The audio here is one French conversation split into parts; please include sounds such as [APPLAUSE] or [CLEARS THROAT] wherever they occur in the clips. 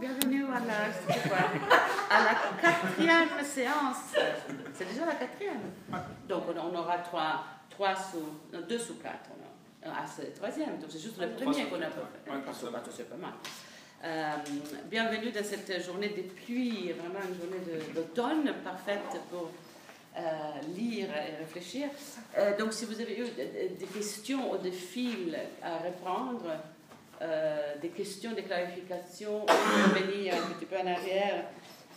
Bienvenue à la, à la quatrième séance. C'est déjà la quatrième. Donc on, aura trois, trois sous, deux sous quatre. Ah, c'est le troisième, donc c'est juste le premier qu'on a fait. C'est pas mal. Euh, bienvenue dans cette journée de pluie, vraiment une journée d'automne parfaite pour euh, lire et réfléchir. Euh, donc si vous avez eu des questions ou des fils à reprendre, euh, des questions, des clarifications, revenir un petit peu en arrière.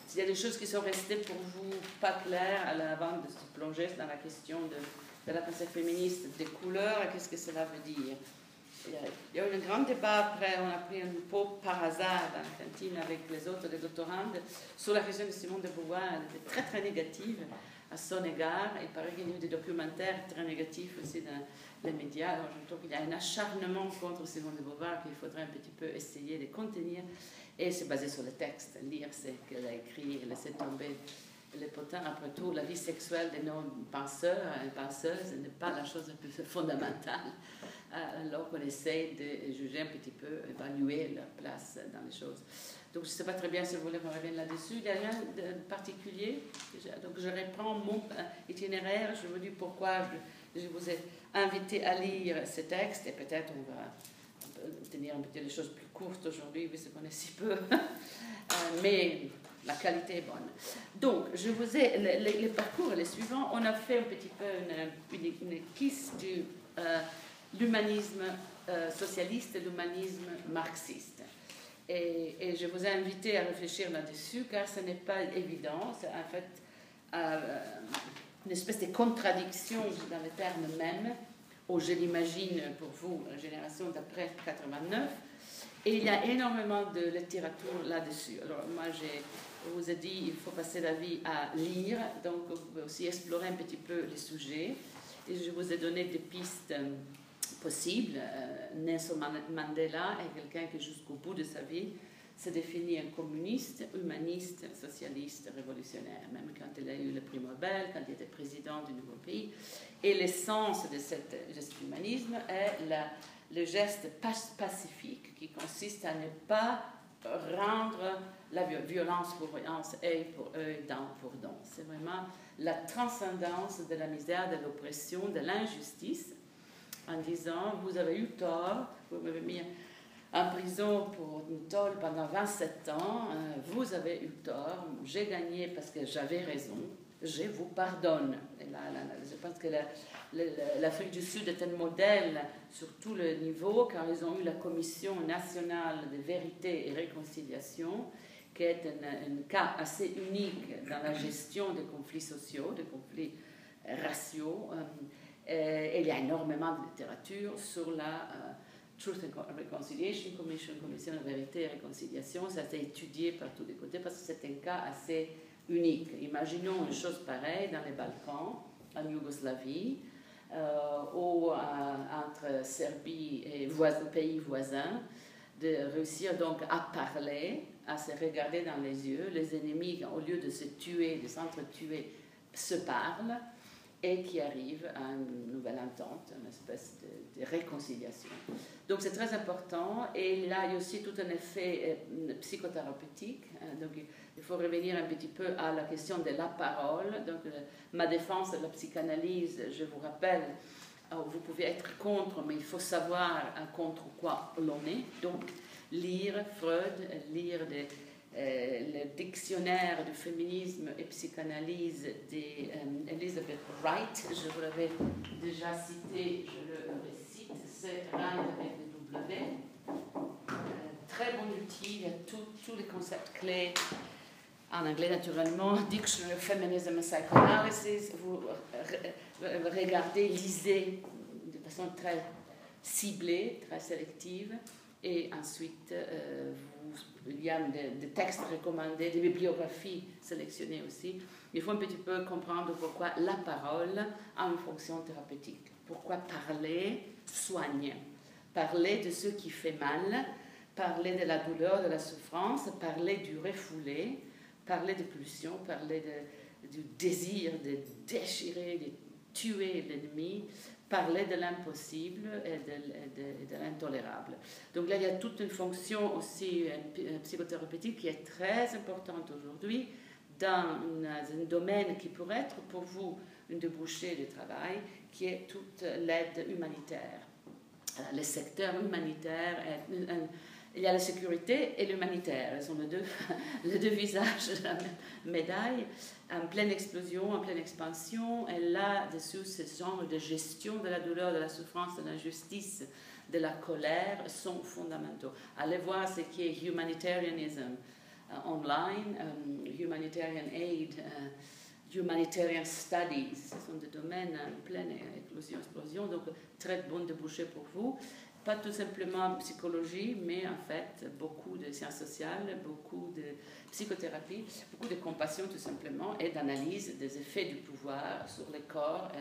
S'il y a des choses qui sont restées pour vous pas claires avant de se plonger dans la question de, de la pensée féministe, des couleurs, qu'est-ce que cela veut dire? Il y, a, eu un grand débat après, on a pris un pot par hasard dans la cantine avec les autres des doctorandes sur la question de Simone de Beauvoir. Elle était très très négative à son égard. Il paraît qu'il y a eu des documentaires très négatifs aussi dans les médias. Alors je trouve qu'il y a un acharnement contre Simone de Beauvoir qu'il faudrait un petit peu essayer de contenir. Et c'est basé sur le texte. Lire ce qu'elle a écrit laisser tomber les potins. Après tout, la vie sexuelle de nos penseurs et penseuses n'est pas la chose la plus fondamentale. Euh, alors qu'on essaie de juger un petit peu, évaluer leur place dans les choses. Donc je ne sais pas très bien si vous voulez qu'on revienne là-dessus. Il n'y a rien de particulier? Donc je reprends mon euh, itinéraire. Je vous dis pourquoi je vous ai invité à lire ce texte et peut-être on va tenir un petit les choses plus courtes aujourd'hui vu qu'on est si peu. [LAUGHS] Euh, mais la qualité est bonne. Donc, je vous ai, les, parcours les suivants, on a fait un petit peu une, une, une du euh, l'humanisme socialiste et l'humanisme marxiste. Et, je vous ai invité à réfléchir là-dessus, car ce n'est pas évident. En fait euh, une espèce de contradiction dans les termes mêmes, ou je l'imagine pour vous, la génération d'après 89. Et il y a énormément de littérature là-dessus. Alors, moi, je vous ai dit, il faut passer la vie à lire, donc vous pouvez aussi explorer un petit peu les sujets. Et je vous ai donné des pistes possible. Euh, Nelson Mandela est quelqu'un qui, jusqu'au bout de sa vie, se définit un communiste, humaniste, socialiste, révolutionnaire, même quand il a eu le prix Nobel, quand il était président du nouveau pays. Et l'essence de cet geste humanisme est le geste pacifique qui consiste à ne pas rendre la violence pour violence, œil pour œil, dent pour dent. C'est vraiment la transcendance de la misère, de l'oppression, de l'injustice en disant Vous avez eu tort, vous m'avez mis en prison pour une tôle pendant 27 ans, euh, vous avez eu tort, j'ai gagné parce que j'avais raison, je vous pardonne. Je pense que l'Afrique du Sud est un modèle sur tout le niveau, car ils ont eu la Commission nationale de vérité et réconciliation, qui est un, cas assez unique dans la gestion des conflits sociaux, des conflits raciaux. Euh, il y a énormément de littérature sur la euh, Truth and Reconciliation Commission, Commission de vérité et réconciliation. Ça été étudié par tous les côtés parce que c'est un cas assez unique. Imaginons une chose pareille dans les Balkans, en Yougoslavie, euh, ou entre Serbie et pays voisins, de réussir donc à parler, à se regarder dans les yeux. Les ennemis, au lieu de se tuer, de s'entretuer, se parlent et qui arrive à une nouvelle entente, une espèce de, réconciliation. Donc c'est très important et là il y a aussi tout un effet euh, psychothérapeutique. Hein. donc il faut revenir un petit peu à la question de la parole. Donc euh, ma défense de la psychanalyse, je vous rappelle, euh, vous pouvez être contre, mais il faut savoir contre quoi l'on est. Donc lire Freud, lire des euh, le dictionnaire du féminisme et psychanalyse d'Elizabeth euh, Wright. Je vous l'avais déjà cité, je le récite. C'est Wright W. Euh, très bon outil, il y a tous les concepts clés en anglais naturellement, [LAUGHS] Dictionary of Feminism and Psychoanalysis. Vous regardez, lisez de façon très ciblée, très sélective, et ensuite vous il y a des, textes recommandés, des bibliographies sélectionnées aussi. Il faut un petit peu comprendre pourquoi la parole a une fonction thérapeutique. Pourquoi parler soigne? Parler de ce qui fait mal, parler de la douleur, de la souffrance, parler du refoulé, parler de pulsions, parler du désir de déchirer, de tuer l'ennemi, parler de l'impossible et de, l'intolérable. Donc là, il y a toute une fonction aussi psychothérapeutique qui est très importante aujourd'hui dans un domaine qui pourrait être pour vous une débouchée de travail, qui est toute l'aide humanitaire. Euh, le secteur humanitaire, il y a la sécurité et l'humanitaire, elles sont les deux, [LAUGHS] les deux visages de la médaille, en pleine explosion, en pleine expansion, et là-dessus, ce genre de gestion de la douleur, de la souffrance, de l'injustice, de la colère sont fondamentaux. Allez voir ce qui est humanitarianism euh, online, euh, humanitarian aid, humanitarian studies, ce sont des domaines en pleine éclosion, explosion, donc très bon débouché pour vous. Pas tout simplement psychologie, mais en fait beaucoup de sciences sociales, beaucoup de psychothérapie, beaucoup de compassion tout simplement et d'analyse des effets du pouvoir sur le corps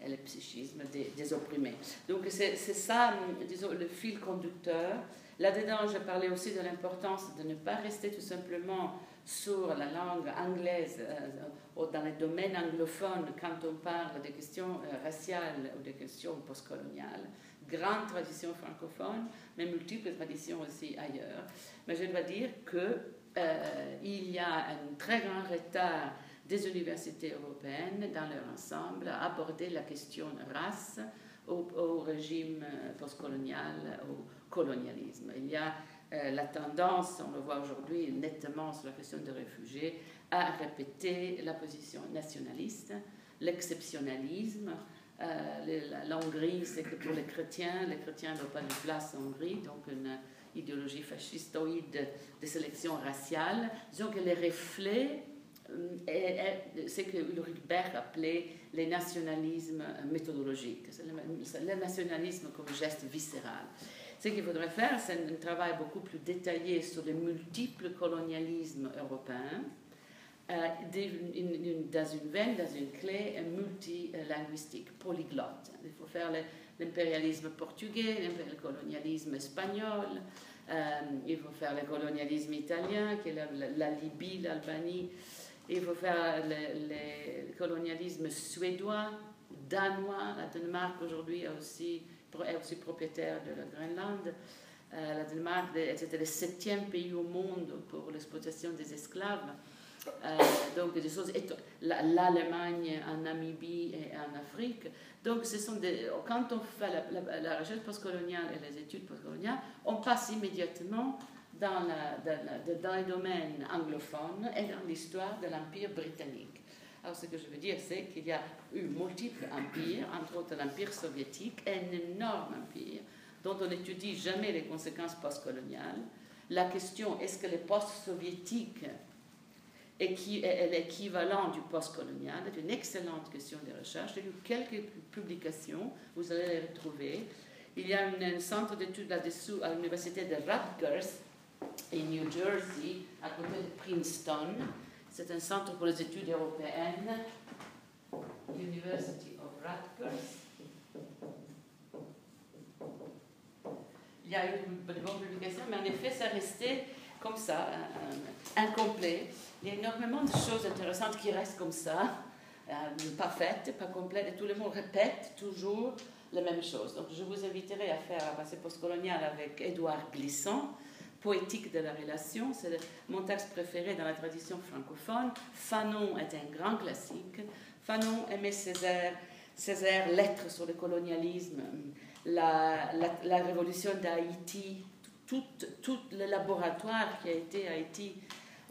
et le, psychisme des, opprimés. Donc c'est ça, disons, le fil conducteur. Là-dedans, je parlais aussi de l'importance de ne pas rester tout simplement sur la langue anglaise euh, ou dans les domaines anglophones quand on parle des questions euh, raciales ou des questions postcoloniales. Grande tradition francophone, mais multiples traditions aussi ailleurs. Mais je dois dire qu'il euh, y a un très grand retard des universités européennes dans leur ensemble à aborder la question race au, régime postcolonial, au colonialisme. Il y a euh, la tendance, on le voit aujourd'hui nettement sur la question des réfugiés, à répéter la position nationaliste, l'exceptionnalisme. Euh, la, Hongrie, c'est que pour les chrétiens, les chrétiens n'ont pas de place en Hongrie, donc une idéologie fascistoïde de sélection raciale. Disons que les reflets, euh, c'est que Ulrich Berg appelait les nationalismes méthodologiques, c'est le nationalisme comme geste viscéral. Ce qu'il faudrait faire, c'est un travail beaucoup plus détaillé sur les multiples colonialismes européens, euh, dans une veine, dans une clé multilinguistique, polyglotte. Il faut faire l'impérialisme portugais, le colonialisme espagnol, euh, il faut faire le colonialisme italien, qui est la, Libye, l'Albanie, il faut faire le, colonialisme suédois, danois, la Danemark aujourd'hui est aussi propriétaire de la Groenland. Euh, la Danemark était le septième pays au monde pour l'exploitation des esclaves. Euh, donc des choses l'Allemagne en Namibie et en Afrique donc ce sont quand on fait la, recherche postcoloniale et les études postcoloniales on passe immédiatement dans, dans, dans les domaines anglophones et dans l'histoire de l'empire britannique alors, ce que je veux dire, c'est qu'il y a eu multiples empires, entre autres l'empire soviétique, un énorme empire dont on n'étudie jamais les conséquences postcoloniales. La question est-ce que le post-soviétique est l'équivalent du postcolonial est une excellente question de recherche. J'ai lu quelques publications, vous allez les retrouver. Il y a un, centre d'études là-dessous à l'université de Rutgers, en New Jersey, à côté de Princeton. C'est un centre pour les études européennes, University of Rutgers. Il y a eu de bonnes publications, mais en effet, ça restait comme ça, euh, incomplet. Il y a énormément de choses intéressantes qui restent comme ça, euh, pas faites, pas complètes, et tout le monde répète toujours les mêmes choses. Donc, je vous inviterai à faire un passé postcolonial avec Édouard Glissant poétique de la relation. C'est mon texte préféré dans la tradition francophone. Fanon est un grand classique. Fanon aimait Césaire, Césaire, Lettres sur le colonialisme, la, la, révolution d'Haïti, tout, le laboratoire qui a été Haïti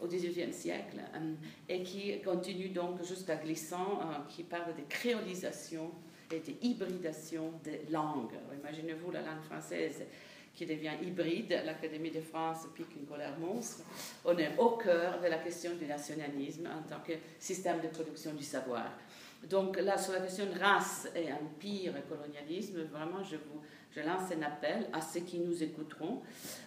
au XVIIIe siècle euh, et qui continue donc jusqu'à Glissant, euh, qui parle de créolisation et d'hybridation des langues. Imaginez-vous la langue française qui devient hybride, l'Académie de France pique une colère monstre. On est au cœur de la question du nationalisme en tant que système de production du savoir. Donc là, sur la question de race et empire et colonialisme, vraiment, je, vous, je lance un appel à ceux qui nous écouteront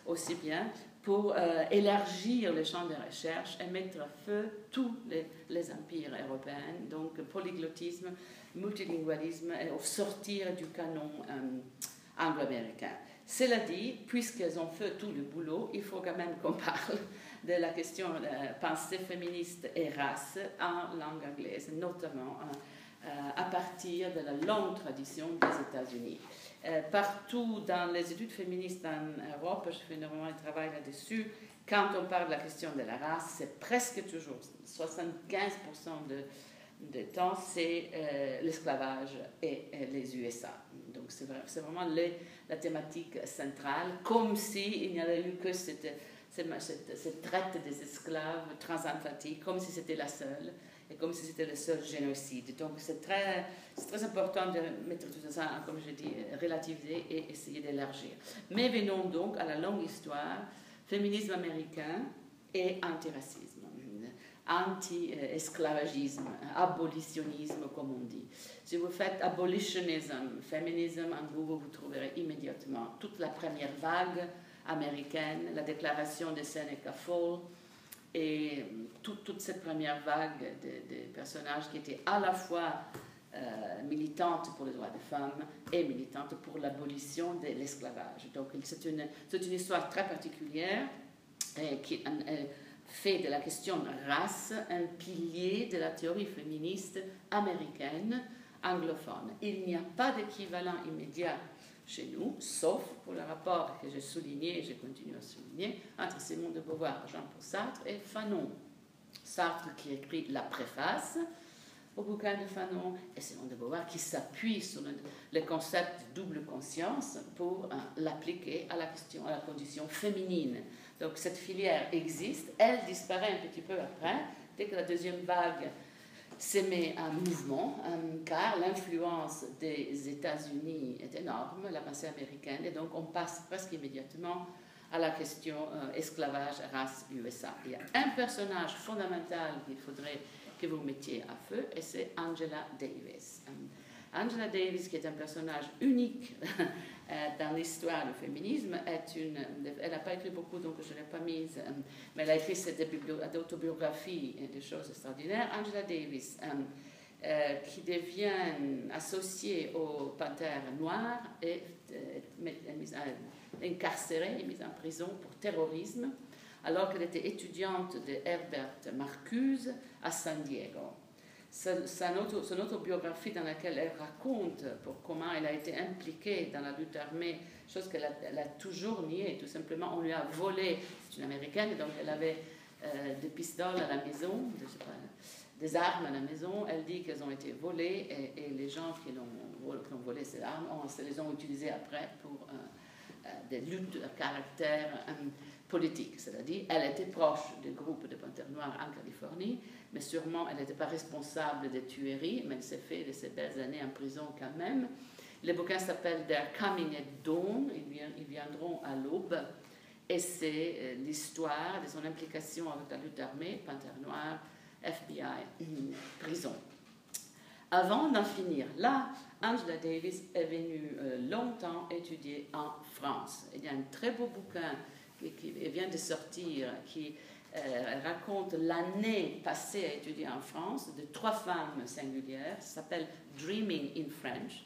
aussi bien pour euh, élargir le champ de recherche et mettre à feu tous les, empires européens, donc polyglottisme, multilingualisme, et sortir du canon euh, anglo-américain. Cela dit, puisqu'elles ont fait tout le boulot, il faut quand même qu'on [LAUGHS] parle de la question de pensée féministe et race en langue anglaise, notamment à partir de la longue tradition des États-Unis. Partout dans les études féministes en Europe, je fais énormément de travail là-dessus, quand on parle de la question de la race, c'est presque toujours 75% de, de temps, c'est l'esclavage et, les USA. Donc c'est vraiment la thématique centrale, comme s'il n'y avait eu que cette cette, traite des esclaves transatlantiques comme si c'était la seule et comme si c'était le seul génocide. Donc c'est très, très important de mettre tout ça, comme je dis, relativiser et essayer d'élargir. Mais venons donc à la longue histoire, féminisme américain et antiracisme anti-esclavagisme, abolitionnisme, comme on dit. Si vous faites abolitionnisme, féminisme en Google, vous trouverez immédiatement toute la première vague américaine, la déclaration de Seneca Fall et toute, cette première vague de, personnages qui étaient à la fois euh, militantes pour les droits des femmes et militantes pour l'abolition de l'esclavage. Donc c'est une, une, histoire très particulière et qui fait de la question race un pilier de la théorie féministe américaine anglophone. Il n'y a pas d'équivalent immédiat chez nous, sauf pour le rapport que j'ai souligné et je continue à souligner entre Simone de Beauvoir, Jean-Paul Sartre et Fanon. Sartre qui écrit la préface au bouquin de Fanon et Simone de Beauvoir qui s'appuie sur le, concept de double conscience pour euh, l'appliquer à la question, à la condition féminine. Donc cette filière existe, elle disparaît un petit peu après, dès que la deuxième vague s'est un mouvement, euh, car l'influence des États-Unis est énorme, la pensée américaine, et donc on passe presque immédiatement à la question euh, esclavage, race, USA. Il y a un personnage fondamental qu'il faudrait que vous mettiez à feu, et c'est Angela Davis. Euh, Angela Davis, qui est un personnage unique [LAUGHS] dans l'histoire du féminisme, elle n'a pas écrit beaucoup, donc je ne l'ai pas mise, euh, mais elle a écrit cette autobiographie et des choses extraordinaires. Angela Davis, euh, qui devient associée aux Panthères Noires et incarcérée et mise en prison pour terrorisme, alors qu'elle était étudiante de Herbert Marcuse à San Diego son autobiographie dans laquelle elle raconte pour comment elle a été impliquée dans la lutte armée, chose qu'elle a, toujours niée, tout simplement on lui a volé, c'est une américaine, donc elle avait euh, des pistoles à la maison, des armes à la maison, elle dit qu'elles ont été volées et, les gens qui, ont, volé ces armes, on, les ont utilisées après pour euh, euh, des luttes de caractère politique, c'est-à-dire elle était proche du groupe de Panthères Noires en Californie, mais sûrement elle n'était pas responsable des tueries, mais elle s'est fait de ces belles années en prison quand même. Le bouquin s'appelle They're Coming at Dawn, ils viendront à l'aube, et c'est euh, l'histoire de son implication avec la lutte armée, Panthère Noire, FBI, prison. Avant d'en finir là, Angela Davis est venue euh, longtemps étudier en France. Il y a un très beau bouquin qui, qui vient de sortir qui elle raconte l'année passée à étudier en France de trois femmes singulières. S'appelle Dreaming in French,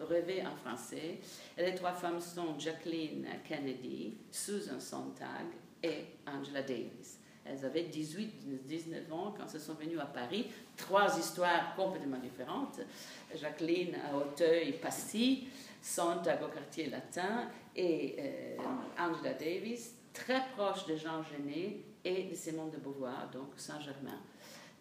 rêver, en français. Les trois femmes sont Jacqueline Kennedy, Susan Sontag et Angela Davis. Elles avaient 18-19 ans quand elles sont venues à Paris. Trois histoires complètement différentes. Jacqueline à Auteuil-Passy, Sontag au quartier latin et euh, Angela Davis, très proche de Jean Genet et de Simone de Beauvoir, donc Saint-Germain.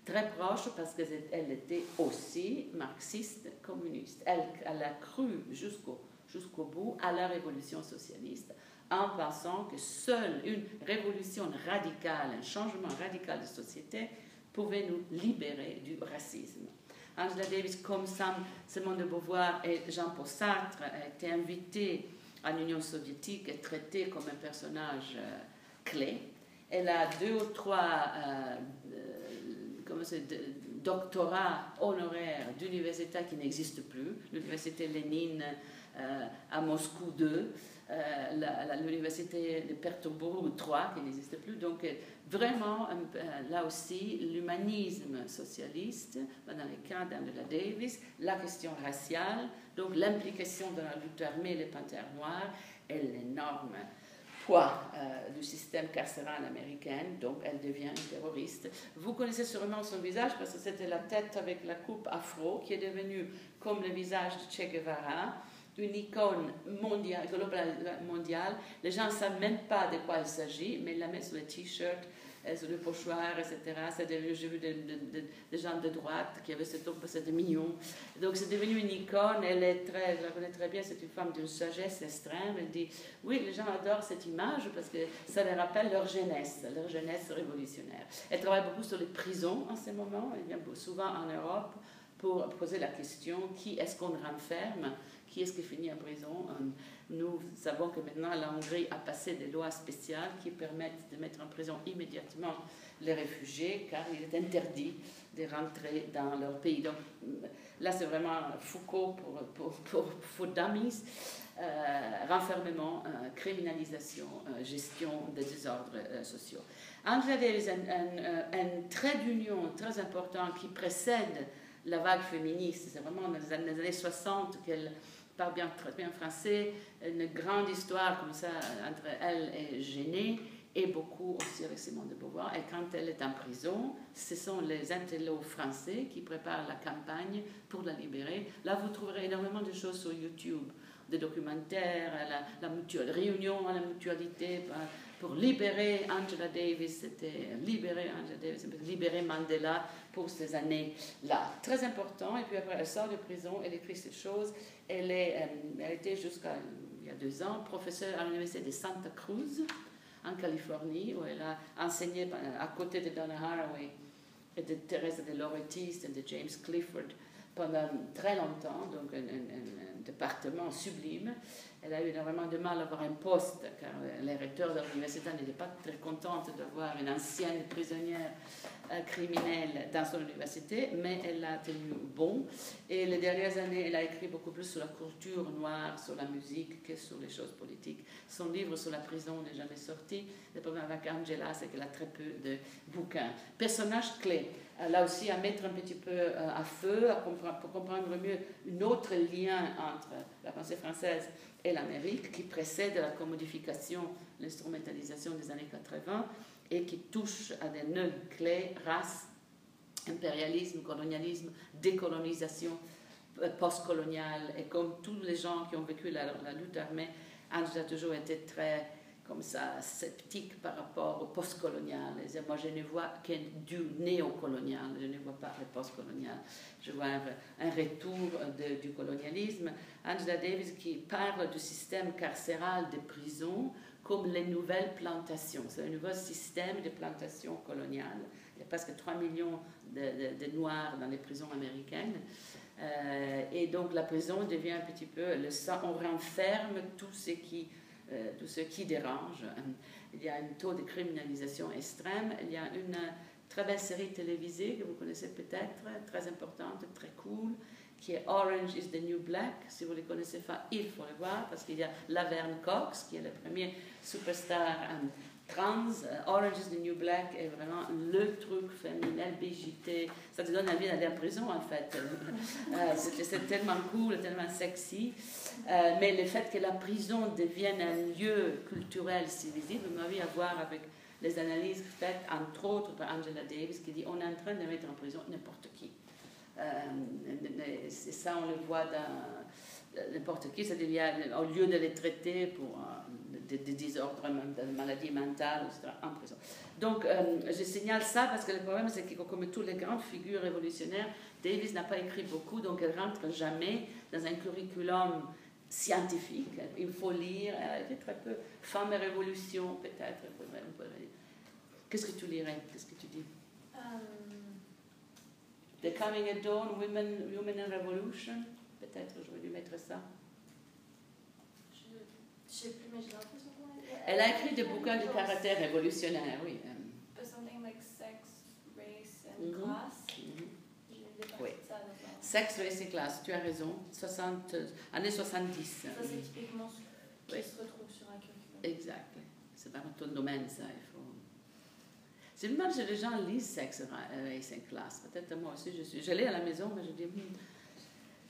Très proche parce qu'elle était aussi marxiste communiste. Elle, a cru jusqu'au jusqu'au bout à la révolution socialiste en pensant que seule une révolution radicale, un changement radical de société pouvait nous libérer du racisme. Angela Davis, comme Simone de Beauvoir et Jean-Paul Sartre, a été invitée à l'Union soviétique et traitée comme un personnage euh, clé elle a deux ou trois euh, euh, doctorats honoraires d'universités qui n'existent plus. L'université Lénine euh, à Moscou 2, l'université de Petersbourg 3 qui n'existe plus. Donc vraiment, là aussi, l'humanisme socialiste, dans les cas d'Angela Davis, la question raciale, donc l'implication de la lutte armée, les panthères noirs, et l'énorme euh, du système carcéral américain, donc elle devient une terroriste. Vous connaissez sûrement son visage parce que c'était la tête avec la coupe afro qui est devenue comme le visage de Che Guevara, une icône mondiale, mondiale. Les gens ne savent même pas de quoi il s'agit, mais ils la mettent sur les t-shirts sur le pochoir, etc. J'ai vu des, gens de droite qui avaient cette tour, c'était mignon. Donc c'est devenu une icône, elle est très, je la connais très bien, c'est une femme d'une sagesse extrême. Elle dit, oui, les gens adorent cette image parce que ça les rappelle leur jeunesse, leur jeunesse révolutionnaire. Elle travaille beaucoup sur les prisons en ce moment, elle vient souvent en Europe pour poser la question, qui est-ce qu'on renferme? Qui est-ce qui finit en prison? Nous savons que maintenant la Hongrie a passé des lois spéciales qui permettent de mettre en prison immédiatement les réfugiés car il est interdit de rentrer dans leur pays. Donc là c'est vraiment Foucault pour, pour, pour, d'amis. Euh, renfermement, euh, criminalisation, euh, gestion des désordres sociaux. Angela a un, un, trait d'union très important qui précède la vague féministe. C'est vraiment dans les années 60 qu'elle parle bien, très bien français, une grande histoire comme ça entre elle et Géné, et beaucoup aussi avec Simone de Beauvoir. Et quand elle est en prison, ce sont les intellos français qui préparent la campagne pour la libérer. Là, vous trouverez énormément de choses sur YouTube, des documentaires, la, la réunion à la mutualité pour libérer Angela Davis, c'était libérer Angela Davis, libérer Mandela pour ces années-là. Très important. Et puis après, elle sort de prison, elle écrit ces choses. Elle, est, euh, elle était jusqu'à il y a deux ans professeure à l'université de Santa Cruz en Californie, où elle a enseigné à côté de Donna Haraway et de Teresa de Lauretis et de James Clifford pendant très longtemps, donc département sublime. Elle a eu énormément de mal à avoir un poste, car les recteurs de l'université n'étaient pas très contentes d'avoir une ancienne prisonnière euh, criminelle dans son université, mais elle a tenu bon. Et les dernières années, elle a écrit beaucoup plus sur la culture noire, sur la musique, que sur les choses politiques. Son livre sur la prison n'est jamais sorti. Le problème avec Angela, c'est qu'elle a très peu de bouquins. Personnage clé. Là aussi, à mettre un petit peu euh, à feu, pour comprendre mieux un autre lien entre la pensée française et l'Amérique, qui précède la commodification, l'instrumentalisation des années 80 et qui touche à des nœuds clés, race, impérialisme, colonialisme, décolonisation euh, postcoloniale. Et comme tous les gens qui ont vécu la, lutte armée, Angela a toujours été très comme ça, sceptique par rapport au postcolonial. Moi, je ne vois que du néocolonial, je ne vois pas le postcolonial. Je vois un, retour du colonialisme. Angela Davis qui parle du système carcéral des prisons comme les nouvelles plantations. C'est un nouveau système de plantation coloniale. Il y a presque 3 millions de, Noirs dans les prisons américaines. Euh, et donc la prison devient un petit peu le on renferme tout ce qui euh, tout ce qui dérange. Il y a un taux de criminalisation extrême. Il y a une très belle série télévisée que vous connaissez peut-être, très importante, très cool, qui est Orange is the New Black. Si vous ne les connaissez pas, il faut le voir parce qu'il y a Laverne Cox, qui est le premier superstar euh, trans. Euh, Orange is the New Black est vraiment le truc féminin, BJT. Ça te donne envie d'aller en prison, en fait. c'est tellement cool, tellement sexy. Euh, mais le fait que la prison devienne un lieu culturel si visible m'a vu à voir avec les analyses faites, entre autres, par Angela Davis, qui dit on est en train de mettre en prison n'importe qui. Euh, c'est ça, on le voit dans n'importe qui, c'est-à-dire au lieu de les traiter pour euh, des, désordres, de maladies mentales, etc., en prison. Donc, je signale ça parce que le problème, c'est que comme toutes les grandes figures révolutionnaires, Davis n'a pas écrit beaucoup, donc elle rentre jamais dans un curriculum scientifique. Il faut lire. Elle a été très peu. Femme et révolution, peut-être. Qu'est-ce que tu lirais? Qu'est-ce que tu dis? Um, The Coming at Dawn, Women, Women in Revolution. Peut-être, j'aurais dû mettre ça. Je sais plus, mais j'ai l'impression qu'on Elle a écrit des bouquins de caractère révolutionnaire, oui. Something like sex, race and mm -hmm. class. Mm -hmm. Oui. Sexe, race et classe, tu as raison. 60, années 70. Ça, c'est typiquement ce qui se retrouve sur un curriculum. Exact. C'est pas ton domaine, ça. Il faut... C'est dommage que les gens lisent sexe, race et classe. Peut-être moi aussi, je suis. Je l'ai à la maison, mais je dis.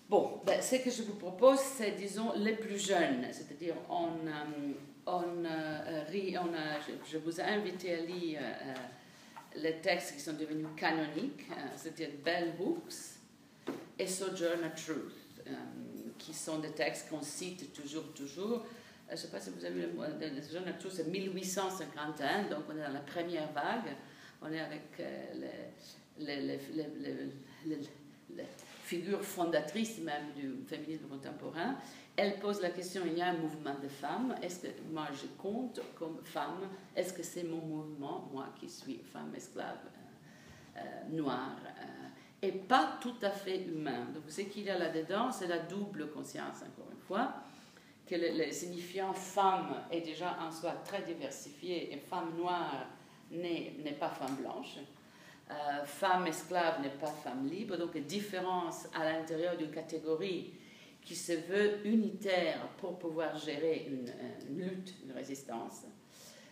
Bon, ben, ce que je vous propose, c'est, disons, les plus jeunes. C'est-à-dire, on. Euh, on, a, je, vous ai invité à lire les textes qui sont devenus canoniques, c'est-à-dire Bell Hooks et Sojourner Truth, qui sont des textes qu'on cite toujours, toujours. Je ne sais pas si vous avez vu le Sojourner Truth, c'est 1851, donc on est dans la première vague. On est avec les, les, les, les figure fondatrice même du féminisme contemporain, elle pose la question, il y a un mouvement de femmes, est-ce que moi je compte comme femme, est-ce que c'est mon mouvement, moi qui suis femme esclave euh, euh, noire, euh, et pas tout à fait humain. Donc ce qu'il y a là-dedans, c'est la double conscience, encore une fois, que le, signifiant femme est déjà en soi très diversifié, et femme noire n'est pas femme blanche. Euh, femme esclave n'est pas femme libre, donc différence à l'intérieur d'une catégorie qui se veut unitaire pour pouvoir gérer une, lutte, une résistance.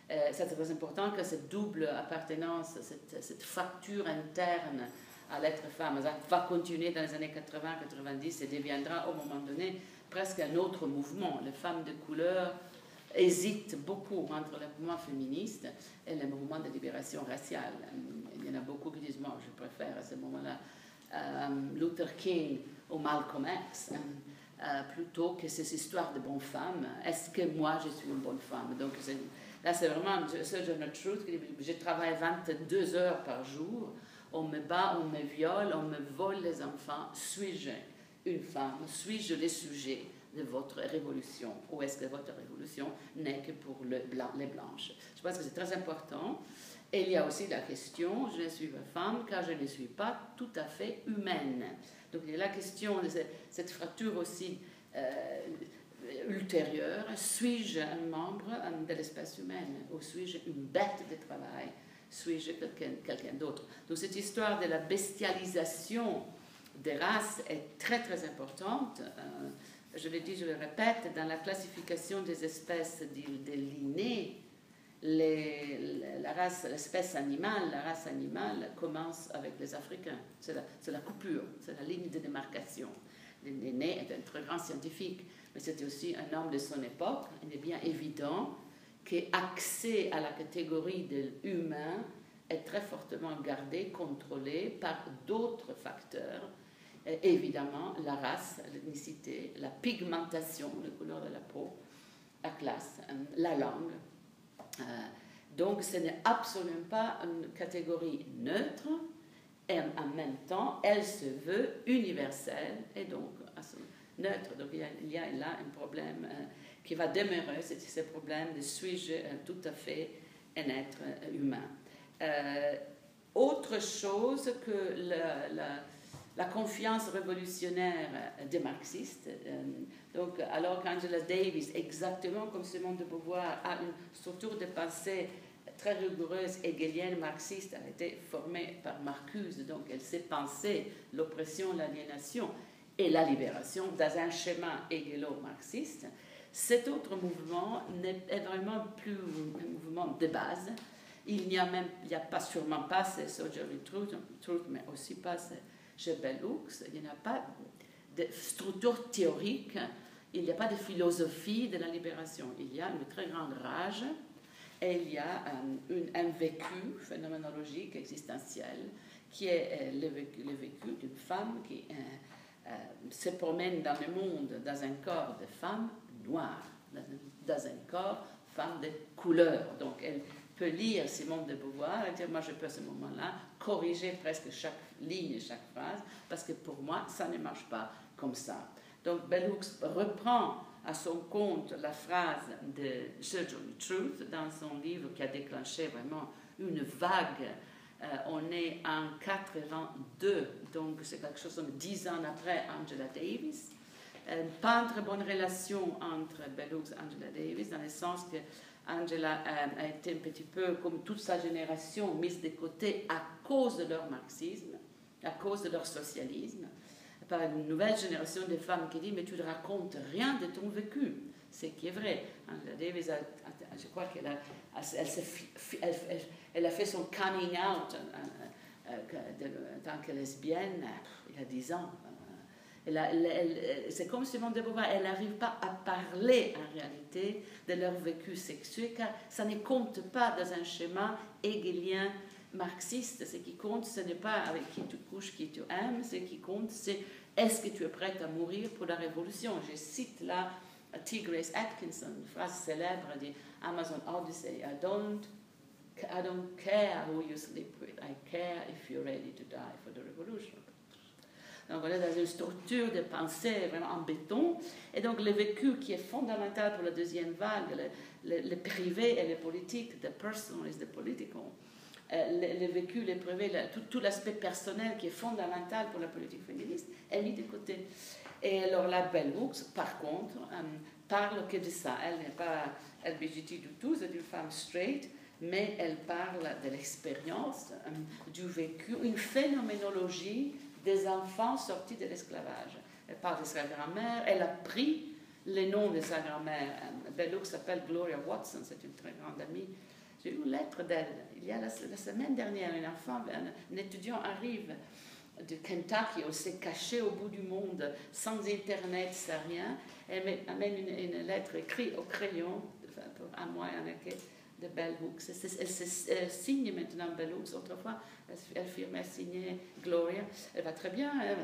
Euh, c'est très important que cette double appartenance, cette, cette facture interne à l'être femme va continuer dans les années 80-90 et deviendra au moment donné presque un autre mouvement. Les femmes de couleur hésitent beaucoup entre le mouvement féministe et le mouvement de libération raciale. Il y en a beaucoup qui disent, moi, je préfère à ce moment-là euh, Luther King ou Malcolm X, hein, euh, plutôt que ces histoires de bonnes femmes. Est-ce que moi, je suis une bonne femme? Donc là, c'est vraiment genre de truth. Je travaille 22 heures par jour. On me bat, on me viole, on me vole les enfants. Suis-je une femme? Suis-je le sujet de votre révolution? Ou est-ce que votre révolution n'est que pour les blanches? Je pense que c'est très important. Et il y a aussi la question, je ne suis pas femme car je ne suis pas tout à fait humaine. Donc il y a la question de cette fracture aussi euh, ultérieure. Suis-je un membre euh, de l'espèce humaine ou suis-je une bête de travail? Suis-je quelqu'un d'autre? Donc cette histoire de la bestialisation des races est très très importante. Euh, je le dis, je le répète, dans la classification des espèces de, de l'espèce animale, la race animale commence avec les Africains. C'est la, coupure, c'est la ligne de démarcation. Linné est un très grand scientifique, mais c'était aussi un homme de son époque. Il est bien évident qu'accès à la catégorie de l'humain est très fortement gardé, contrôlé par d'autres facteurs. évidemment, la race, l'ethnicité, la pigmentation, la couleur de la peau, la classe, la langue, donc ce n'est absolument pas une catégorie neutre et en même temps elle se veut universelle et donc neutre. Donc il y a, là un problème euh, qui va demeurer, c'est ce problème de suis-je euh, tout à fait un être humain. autre chose que la la confiance révolutionnaire des marxistes. Euh, donc, alors qu'Angela Davis, exactement comme Simone de Beauvoir, a une structure de pensée très rigoureuse, hegelienne, marxiste, a été formée par Marcuse, donc elle sait penser l'oppression, l'aliénation et la libération dans un schéma hegelo-marxiste. Cet autre mouvement n'est vraiment plus un mouvement de base. Il n'y a même, il n'y a pas sûrement pas ce Sojourner truth, mais aussi pas ce chez Bellux, il n'y a pas de structure théorique, il n'y a pas de philosophie de la libération. Il y a une très grande rage et il y a euh, un, vécu phénoménologique, existentiel, qui est euh, le vécu, d'une femme qui euh, se promène dans le monde dans un corps de femme noire, dans un corps femme de couleur. Donc elle peut lire Simone de Beauvoir et dire, moi je peux à ce moment-là corriger presque chaque ligne, chaque phrase, parce que pour moi, ça ne marche pas comme ça. Donc Bellux reprend à son compte la phrase de Surgery Truth dans son livre qui a déclenché vraiment une vague. Euh, on est en 82, donc c'est quelque chose comme dix ans après Angela Davis. Euh, pas très bonne relation entre Bellux et Angela Davis, dans le sens que Angela euh, a été un petit peu, comme toute sa génération, mise de côté à cause de leur marxisme, à cause de leur socialisme, par une nouvelle génération de femmes qui dit Mais tu ne racontes rien de ton vécu. Ce qui est vrai. Angela Davis, je crois qu'elle a, elle, a fait son coming out euh, euh, en tant que lesbienne il y a dix ans. C'est comme Simone de Beauvoir, elle n'arrive pas à parler en réalité de leur vécu sexuel, car ça ne compte pas dans un schéma hegelien marxiste. Ce qui compte, ce n'est pas avec qui tu couches, qui tu aimes, ce qui compte, c'est est-ce que tu es prête à mourir pour la révolution Je cite là T. Grace Atkinson, une phrase célèbre de Amazon I don't, I don't care who you sleep with, I care if you're ready to die for the revolution. Donc on est dans une structure de pensée vraiment en béton. Et donc le vécu qui est fondamental pour la deuxième vague, le, privé et le politique, the personal is the political, euh, le, vécu, le privé, tout, tout l'aspect personnel qui est fondamental pour la politique féministe est mis de côté. Et alors la Belle Hooks, par contre, euh, parle que de ça. Elle n'est pas LGBT du tout, c'est une femme straight, mais elle parle de l'expérience, euh, du vécu, une phénoménologie des enfants sortis de l'esclavage. Elle parle de sa grand-mère, elle a pris les noms de sa grand-mère. Belloc s'appelle Gloria Watson, c'est une très grande amie. J'ai eu une lettre d'elle. Il y a la, semaine dernière, un enfant, un, étudiant arrive de Kentucky, on s'est caché au bout du monde, sans Internet, sans rien. Elle amène une, lettre écrite au crayon, à moi, en de Bell Hooks. Elle, signe maintenant Bell Hooks. Autrefois, elle, firmait signer Gloria. Elle va très bien. Hein.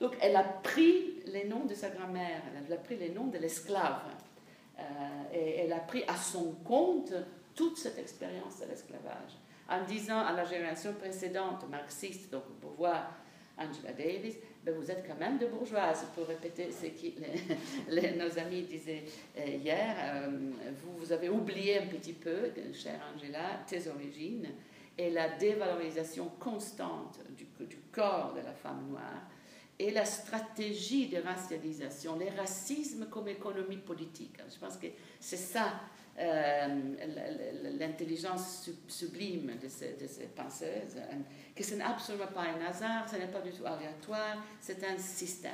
Donc, elle a pris les noms de sa grand-mère, elle a pris les noms de l'esclave. Euh, et elle a pris à son compte toute cette expérience de l'esclavage. En disant à la génération précédente, marxiste, donc voir Angela Davis, ben vous êtes quand même de bourgeoises, pour répéter ce que [LAUGHS] nos amis disaient euh, hier. Euh, vous, avez oublié un petit peu, chère Angela, tes origines et la dévalorisation constante du, corps de la femme noire et la stratégie de racialisation, les racismes comme économie politique. Je pense que c'est ça l'intelligence sublime de ces, de penseuses, euh, que ce n'est absolument pas un hasard, ce n'est pas du tout aléatoire, c'est un système.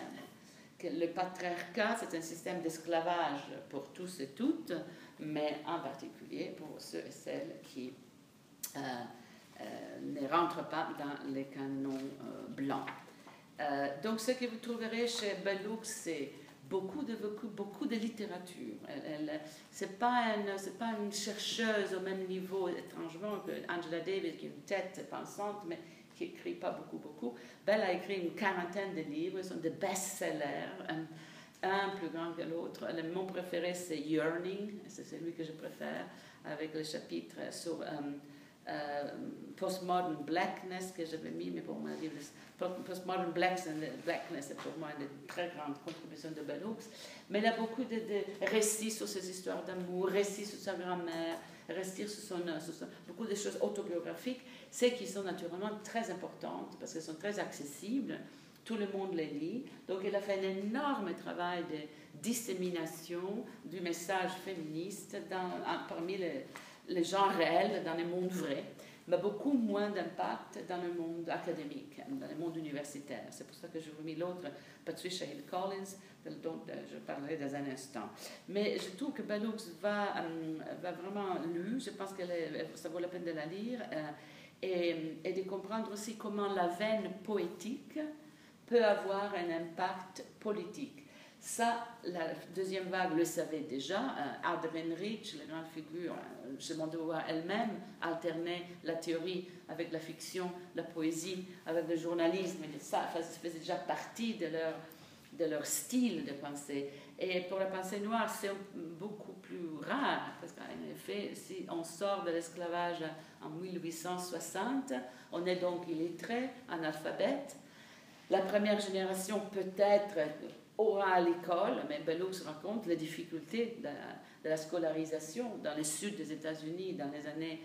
Que le patriarcat, c'est un système d'esclavage pour tous et toutes, mais en particulier pour ceux et celles qui euh, ne rentrent pas dans les canons blancs. donc, ce que vous trouverez chez Belloux, c'est beaucoup de, beaucoup, beaucoup de littérature. C'est pas, c'est pas une chercheuse au même niveau, étrangement, que Angela Davis, qui a une tête pensante, mais qui écrit pas beaucoup, beaucoup. Belle a écrit une quarantaine de livres, ils sont des best-sellers, un, plus grand que l'autre. Mon préféré, c'est Yearning, c'est celui que je préfère, avec le chapitre sur... Euh, euh, postmodern blackness que j'avais mis, mais pour moi, postmodern blackness, est pour moi une très grande contribution de Bell. Mais il a beaucoup de, récits sur ses histoires d'amour, récits sur sa grand-mère, récits sur son, sur beaucoup de choses autobiographiques, c'est qui sont naturellement très importantes parce qu'elles sont très accessibles. Tout le monde les lit. Donc, il a fait un énorme travail de dissémination du message féministe parmi les, les gens réels dans le monde vrai, mais beaucoup moins d'impact dans le monde académique, dans le monde universitaire. C'est pour ça que je vous mis l'autre, Patricia Hill Collins, dont euh, je parlerai dans un instant. Mais je trouve que Bellux va, euh, va vraiment lu, je pense que ça vaut la peine de la lire, euh, et, et de comprendre aussi comment la veine poétique peut avoir un impact politique. Ça, la deuxième vague le savait déjà. Euh, Ada Rich, la grande figure, euh, de voir elle-même, alternait la théorie avec la fiction, la poésie avec le journalisme. Ça, ça faisait déjà partie de leur, de leur style de pensée. Et pour la pensée noire, c'est beaucoup plus rare, parce qu'en effet, si on sort de l'esclavage en 1860, on est donc illettré, analphabète. La première génération peut-être aura à l'école, mais Bellows raconte les difficultés de, la scolarisation dans le sud des États-Unis dans les années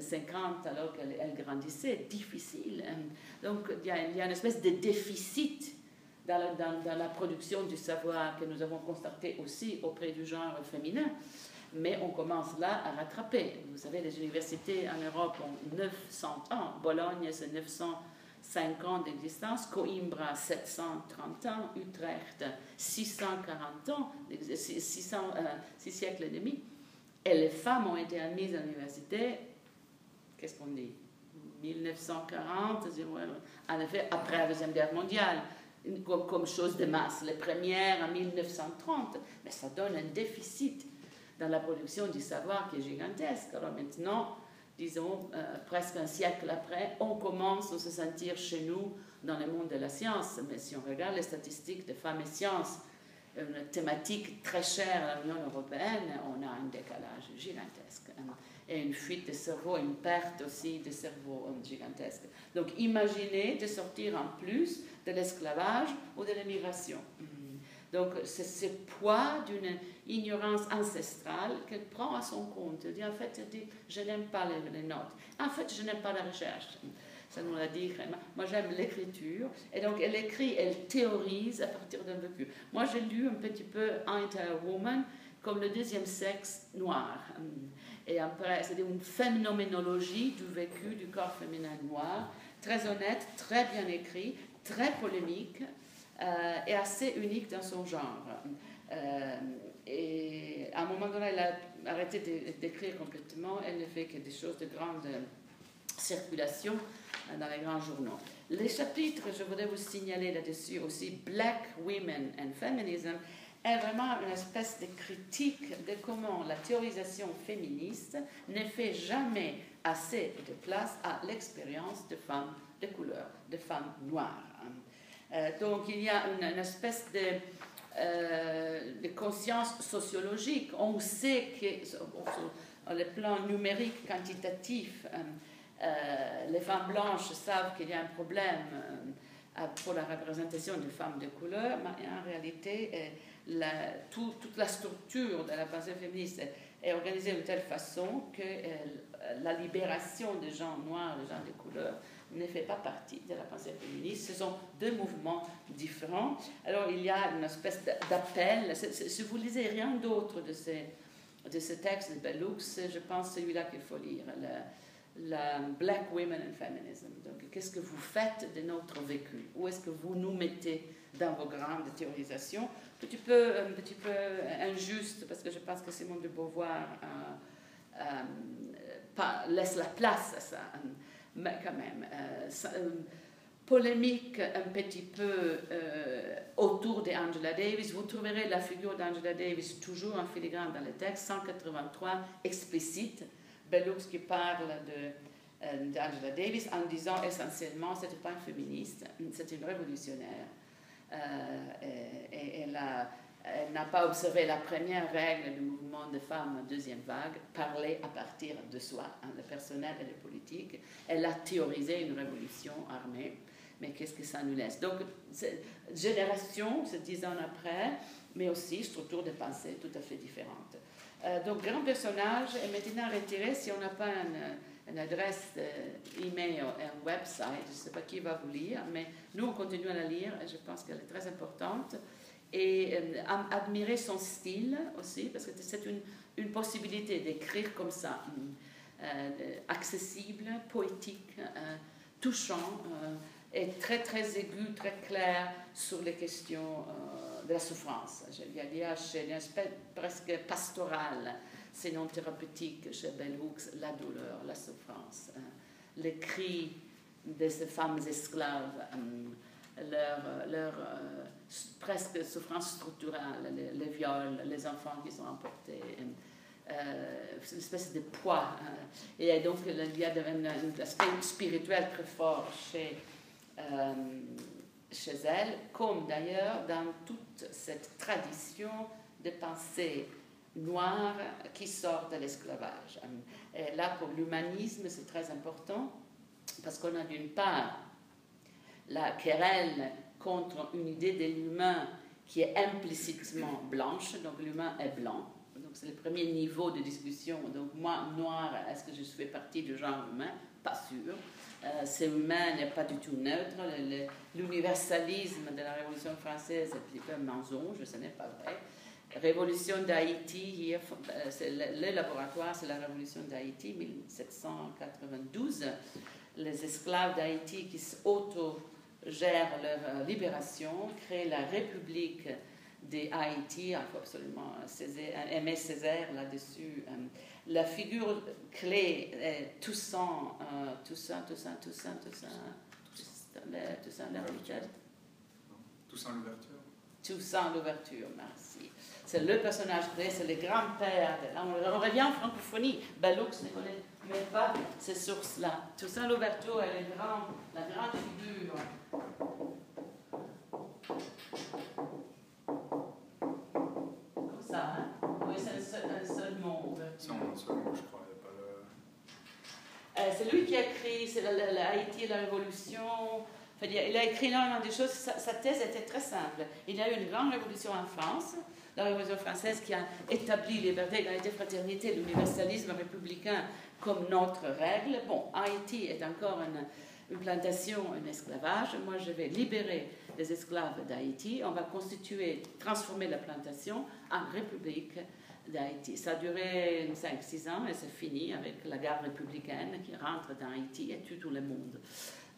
50, euh, alors qu'elle grandissait, difficile. Donc il y, a, il y, a, une espèce de déficit dans la, dans, la, production du savoir que nous avons constaté aussi auprès du genre féminin. Mais on commence là à rattraper. Vous savez, les universités en Europe ont 900 ans. Bologne, c'est 900 5 ans d'existence, Coimbra 730 ans, Utrecht 640 ans, 600, euh, 6 siècles et demi. Et les femmes ont été admises à l'université, qu'est-ce qu'on dit? 1940, en effet, après la Deuxième Guerre mondiale. comme, chose de masse. Les premières en 1930, mais ça donne un déficit dans la production du savoir qui est gigantesque. Alors maintenant, disons, euh, presque un siècle après, on commence à se sentir chez nous dans le monde de la science. Mais si on regarde les statistiques de femmes et sciences, une thématique très chère à l'Union européenne, on a un décalage gigantesque. Hein, et une fuite de cerveau, une perte aussi de cerveau gigantesque. Donc imaginez de sortir en plus de l'esclavage ou de l'immigration. Donc c'est ce poids d'une ignorance ancestrale qu'elle prend à son compte. Elle dit en fait, elle dit, je n'aime pas les, notes. En fait, je n'aime pas la recherche. Ça nous l'a dit. Moi, j'aime l'écriture. Et donc, elle écrit, elle théorise à partir d'un vécu. Moi, j'ai lu un petit peu Entire Woman comme le deuxième sexe noir. Et après, c'est une phénoménologie du vécu du corps féminin noir, très honnête, très bien écrit, très polémique euh, et assez unique dans son genre. Euh, et à un moment donné, elle a arrêté d'écrire complètement, elle ne fait que des choses de grande circulation dans les grands journaux. Les chapitres, je voudrais vous signaler là-dessus aussi, Black Women and Feminism, est vraiment une espèce de critique de comment la théorisation féministe ne fait jamais assez de place à l'expérience de femmes de couleur, de femmes noires. Euh, donc il y a une, espèce de, euh, de, conscience sociologique. On sait que, sur le plan numérique, quantitatif, euh, les femmes blanches savent qu'il y a un problème pour la représentation des femmes de couleur, mais en réalité, toute la structure de la pensée féministe est organisée de telle façon que la libération des gens noirs, des gens de couleur, ne fait pas partie de la pensée féministe. Ce sont deux mouvements différents. Alors il y a une espèce d'appel. Si vous lisez rien d'autre de, de ce texte de Bellux, je pense celui-là qu'il faut lire. La, Black Women and Feminism. Donc, qu'est-ce que vous faites de notre vécu? Où est-ce que vous nous mettez dans vos grandes théorisations? Un petit peu, un petit peu injuste, parce que je pense que Simone de Beauvoir euh, euh, laisse la place à ça mais quand même, euh, euh, polémique un petit peu euh, autour d'Angela Davis. Vous trouverez la figure d'Angela Davis toujours en filigrane dans le texte, 183 explicite. Bellux qui parle de, d'Angela Davis en disant essentiellement c'était pas une féministe, c'est une révolutionnaire. et, a elle n'a pas observé la première règle du mouvement de femmes deuxième vague, parler à partir de soi, hein, le personnel et le politique. Elle a théorisé une révolution armée, mais qu'est-ce que ça nous laisse? Donc, génération, c'est dix ans après, mais aussi structure de pensée tout à fait différente. Euh, donc, grand personnage est maintenant retiré si on n'a pas une, adresse e-mail et un website. Je ne sais pas qui va vous lire, mais nous, on continue à la lire et je pense qu'elle est très importante et euh, admirer son style aussi, parce que c'est une, une, possibilité d'écrire comme ça, euh, accessible, poétique, euh, touchant, et très très aigu, très clair sur les questions de la souffrance. Il y a une aspect presque pastoral, sinon thérapeutique chez Bell Hooks, la douleur, la souffrance, les cris de ces femmes esclaves, leur, leur presque souffrance structurelle, les, viols, les enfants qui sont emportés. Euh, une espèce de poids. Hein. Et donc, il y a un, aspect spirituel très fort chez, euh, chez elle, comme d'ailleurs dans toute cette tradition de pensée noire qui sort de l'esclavage. Et là, pour l'humanisme, c'est très important parce qu'on a d'une part la querelle contre une idée de l'humain qui est implicitement blanche, donc l'humain est blanc. Donc c'est le premier niveau de discussion. Donc moi, noir, est-ce que je fais partie du genre humain? Pas sûr. Euh, humain n'est pas du tout neutre. L'universalisme de la Révolution française est peu un mensonge, ce n'est pas vrai. Révolution d'Haïti, euh, le, laboratoire, c'est la Révolution d'Haïti, 1792. Les esclaves d'Haïti qui s'auto gèrent leur euh, libération, créent la République d'Haïti, il faut absolument aimer Césaire là-dessus. Euh, la figure clé est Toussaint, euh, Toussaint, Toussaint, Toussaint, Toussaint, Toussaint, Toussaint, Toussaint l'ouverture. Toussaint l'ouverture, merci. C'est le personnage clé, c'est le grand-père. On, revient en francophonie. Bellux ne même pas ces sources-là. Toussaint l'ouverture est le grand, la grande figure. Comme ça, hein? Oui, c'est un seul, un seul mot, ouverture. un seul mot, je crois. Pas le. Euh, c'est lui qui a écrit c'est la- la- la Haïti et la Révolution. Enfin, il, a, il a écrit énormément de choses. Sa, sa thèse était très simple. Il y a eu une grande révolution en France, la Révolution française qui a établi liberté, égalité, fraternité, l'universalisme républicain comme notre règle. Bon, Haïti est encore une, plantation, un esclavage. Moi, je vais libérer les esclaves d'Haïti. On va constituer, transformer la plantation en république d'Haïti. Ça a duré 5-6 ans et c'est fini avec la garde républicaine qui rentre dans Haïti et tue tout le monde.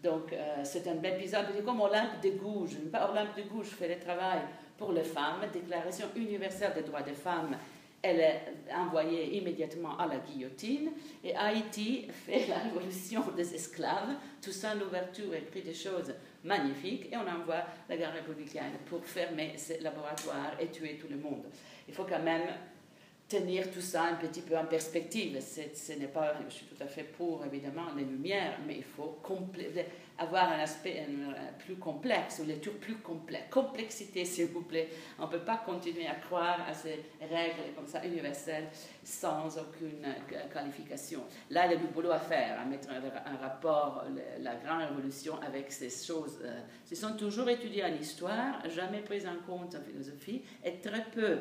Donc euh, c'est un bel épisode, c'est comme Olympe de Gouges. Olympe de Gouges fait le travail pour les femmes, Déclaration universelle des droits des femmes. Elle est envoyée immédiatement à la guillotine. Et Haïti [LAUGHS] fait la révolution des esclaves. Toussaint l'ouverture écrit des choses magnifiques. Et on envoie la garde républicaine pour fermer ces laboratoires et tuer tout le monde. Il faut quand même tenir tout ça un petit peu en perspective. Ce n'est pas, je suis tout à fait pour évidemment les lumières, mais il faut avoir un aspect un, un plus complexe, une lecture plus complexe. Complexité, s'il vous plaît. On ne peut pas continuer à croire à ces règles comme ça universelles sans aucune qualification. Là, il y a du boulot à faire, à mettre en rapport la grande révolution avec ces choses. euh, Ils sont toujours étudiés en histoire, jamais pris en compte en philosophie, et très peu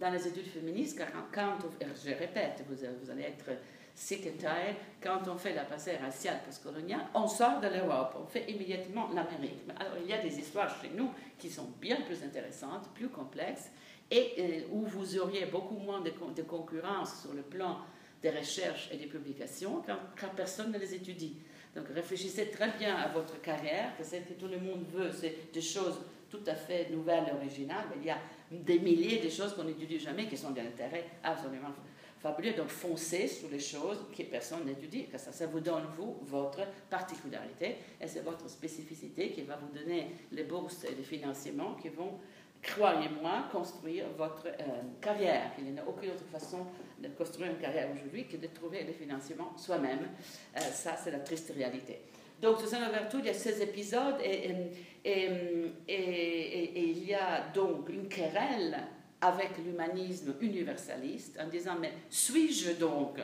dans les études féministes, quand, je répète, vous, allez être sick and tired, quand on fait la passée raciale postcoloniale, on sort de l'Europe, on fait immédiatement l'Amérique. Alors il y a des histoires chez nous qui sont bien plus intéressantes, plus complexes, et euh, où vous auriez beaucoup moins de, con- de concurrence sur le plan des recherches et des publications, car, car personne ne les étudie. Donc réfléchissez très bien à votre carrière, que c'est que tout le monde veut, c'est des choses tout à fait nouvelles et originales, il y a des milliers de choses qu'on n'étudie jamais qui sont d'intérêt absolument fabuleux. Donc foncez sur les choses que personne n'étudie, ça, ça vous donne, vous, votre particularité, et c'est votre spécificité qui va vous donner les bourses et les financements qui vont, croyez-moi, construire votre euh, carrière. Il n'y a aucune autre façon de construire une carrière aujourd'hui que de trouver les financements soi-même. Euh, ça, c'est la triste réalité. Donc, Susanne Overtout, il y a 16 épisodes et, et, et, et- il y a donc une querelle avec l'humanisme universaliste en disant Mais suis-je donc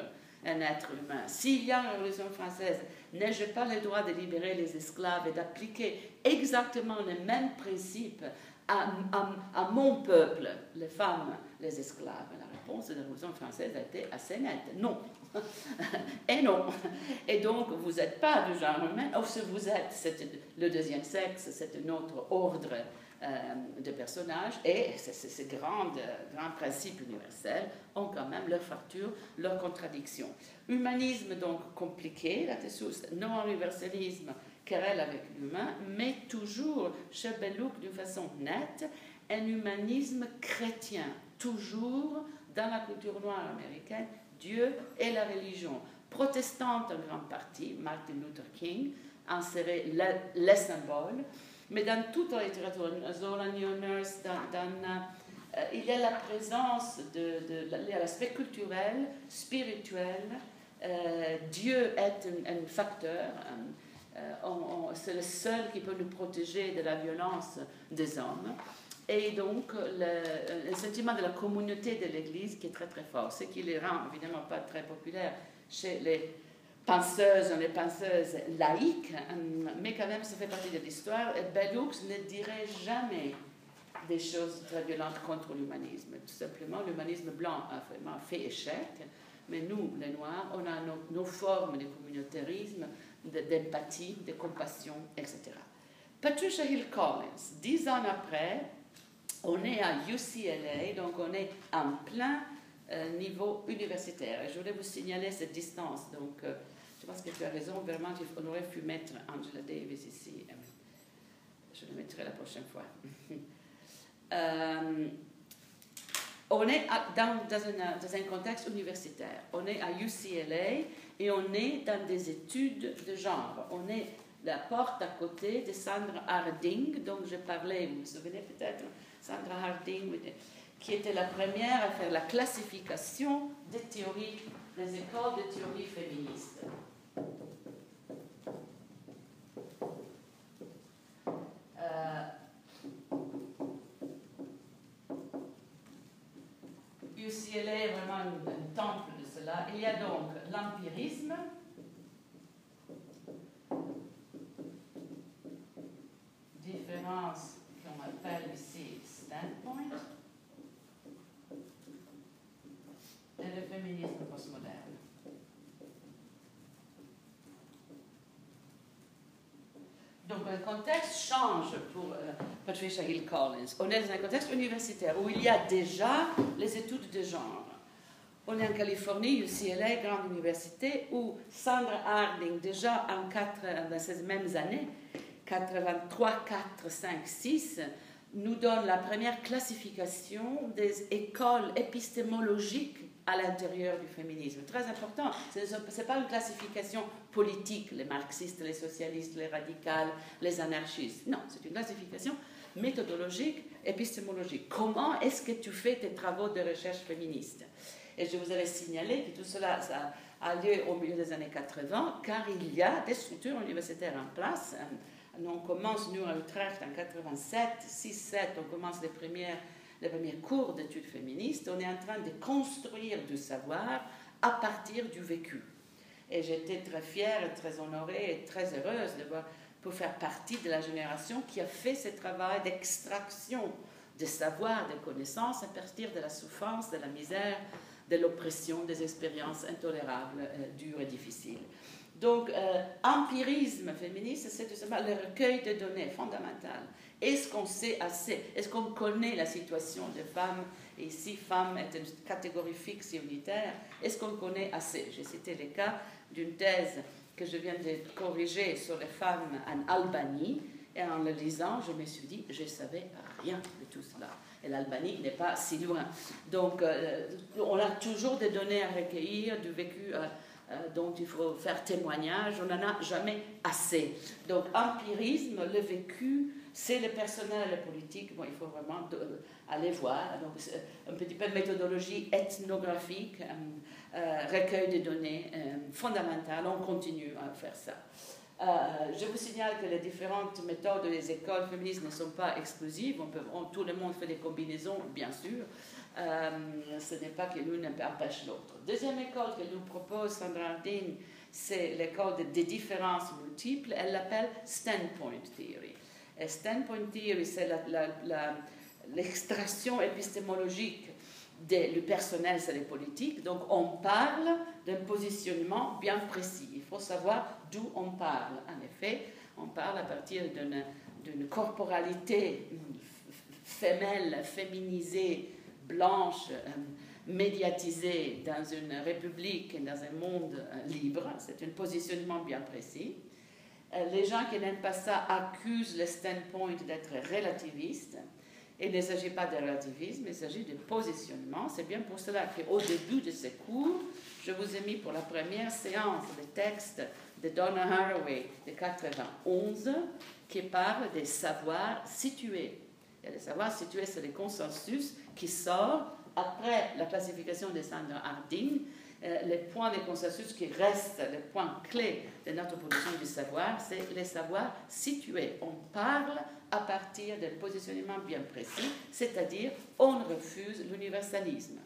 un être humain? S'il y a une révolution française, n'ai-je pas le droit de libérer les esclaves et d'appliquer exactement les mêmes principes à- à mon peuple, les femmes, les esclaves. La réponse de la révolution française a été assez nette. Non. [LAUGHS] Et non. Et donc, vous n'êtes pas du genre humain, ou si vous êtes, le deuxième sexe, c'est un autre ordre euh, de personnages, et ces, grands, euh, principes universels ont quand même leur facture, leur contradiction. Humanisme donc compliqué, là-dessous, non-universalisme, querelle avec l'humain, mais toujours chez Bellouk d'une façon nette, un humanisme chrétien, toujours dans la culture noire américaine, Dieu et la religion. Protestante en grande partie, Martin Luther King en serait le, le symbole, mais dans toute la littérature, Zola Newners, dans, euh, il y a la présence de, de, de l'aspect culturel, spirituel. Euh, Dieu est un, facteur. euh, c'est le seul qui peut nous protéger de la violence des hommes. Et donc, le, le sentiment de la communauté de l'Église qui est très très fort, ce qui les rend évidemment pas très populaires chez les penseuses, les penseuses laïques, hum, mais quand même ça fait partie de l'histoire. Et Bellux ne dirait jamais des choses très violentes contre l'humanisme. Tout simplement, l'humanisme blanc a vraiment fait échec, mais nous, les Noirs, on a nos, formes de communautarisme, de- d'empathie, de compassion, etc. Patricia Hill Collins, dix ans après, on est à UCLA, donc on est en plein euh, niveau universitaire. Je voulais vous signaler cette distance. Donc, euh, je pense que tu as raison, vraiment, on aurait pu mettre Angela Davis ici. Je le mettrai la prochaine fois. [LAUGHS] Euh, on est dans un contexte universitaire. On est à UCLA et on est dans des études de genre. On est la porte à côté de Sandra Harding, dont je parlais, vous vous souvenez peut-être, Sandra Harding, qui était la première à faire la classification des théories, des écoles de théorie féministes. Euh, UCLA est vraiment un temple de cela. Il y a donc l'empirisme, différence qu'on appelle ici standpoint, et le féminisme postmoderne. Donc le contexte change pour euh, Patricia Hill Collins. On est dans un contexte universitaire où il y a déjà les études de genre. On est en Californie, UCLA, grande université, où Sandra Harding, déjà en quatre, dans ces mêmes années, 83, 4, 5, 6, nous donne la première classification des écoles épistémologiques à l'intérieur du féminisme. Très important, ce n'est pas une classification les marxistes, les socialistes, les radicales, les anarchistes. Non, c'est une classification méthodologique, épistémologique. Comment est-ce que tu fais tes travaux de recherche féministe? Et je vous avais signalé que tout cela a lieu au milieu des années 80, car il y a des structures universitaires en place. On commence, nous, à Utrecht en 87, 6, 7, on commence les premiers cours d'études féministes, on est en train de construire du savoir à partir du vécu. Et j'étais très fière, très honorée et très heureuse de voir, pour faire partie de la génération qui a fait ce travail d'extraction de savoir, de connaissances à partir de la souffrance, de la misère, de l'oppression, des expériences intolérables, euh, dures et difficiles. Donc, euh, empirisme féministe, c'est tout simplement le recueil de données fondamentales est-ce qu'on sait assez? Est-ce qu'on connaît la situation des femmes Et si femme est une catégorie fixe et unitaire, est-ce qu'on connaît assez? J'ai cité le cas d'une thèse que je viens de corriger sur les femmes en Albanie. Et en le lisant, je me suis dit, je ne savais rien de tout cela. Et l'Albanie n'est pas si loin. Donc, euh, on a toujours des données à recueillir, du vécu euh, euh, dont il faut faire témoignage. On n'en a jamais assez. Donc, empirisme, le vécu, c'est le personnel politique. Bon, il faut vraiment euh, aller voir. Donc, un petit peu de méthodologie ethnographique, euh, euh, recueil de données fondamentales. On continue à faire ça. je vous signale que les différentes méthodes des écoles féministes ne sont pas exclusives. On peut, tout le monde fait des combinaisons, bien sûr. ce n'est pas que l'une empêche l'autre. Deuxième école que nous propose Sandra Harding, c'est l'école des différences multiples. Elle l'appelle Standpoint Theory standpoint theory, c'est l'extraction épistémologique du personnel c'est les politiques. Donc on parle d'un positionnement bien précis. Il faut savoir d'où on parle. En effet, on parle à partir d'une corporalité femelle, féminisée, blanche, euh, médiatisée dans une république, dans un monde euh, libre. C'est un positionnement bien précis. Euh, les gens qui n'aiment pas ça accusent le standpoint d'être relativiste. Il ne s'agit pas de relativisme, il s'agit de positionnement. C'est bien pour cela qu'au début de ce cours, je vous ai mis pour la première séance le texte de Donna Haraway de 91 qui parle des savoirs situés. Et les savoirs situés, c'est le consensus qui sort après la classification de Sandra Harding les points de consensus qui restent, les points clés de notre production du savoir, c'est les savoirs situés. On parle à partir d'un positionnement bien précis, c'est-à-dire on refuse l'universalisme.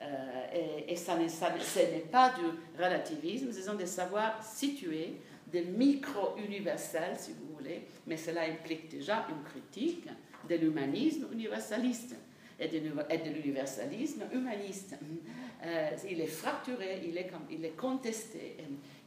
Euh, et, ça ce n'est pas du relativisme, ce sont des savoirs situés, des micro-universels, si vous voulez, mais cela implique déjà une critique de l'humanisme universaliste et de l'universalisme humaniste. Euh, il est fracturé, il est, contesté,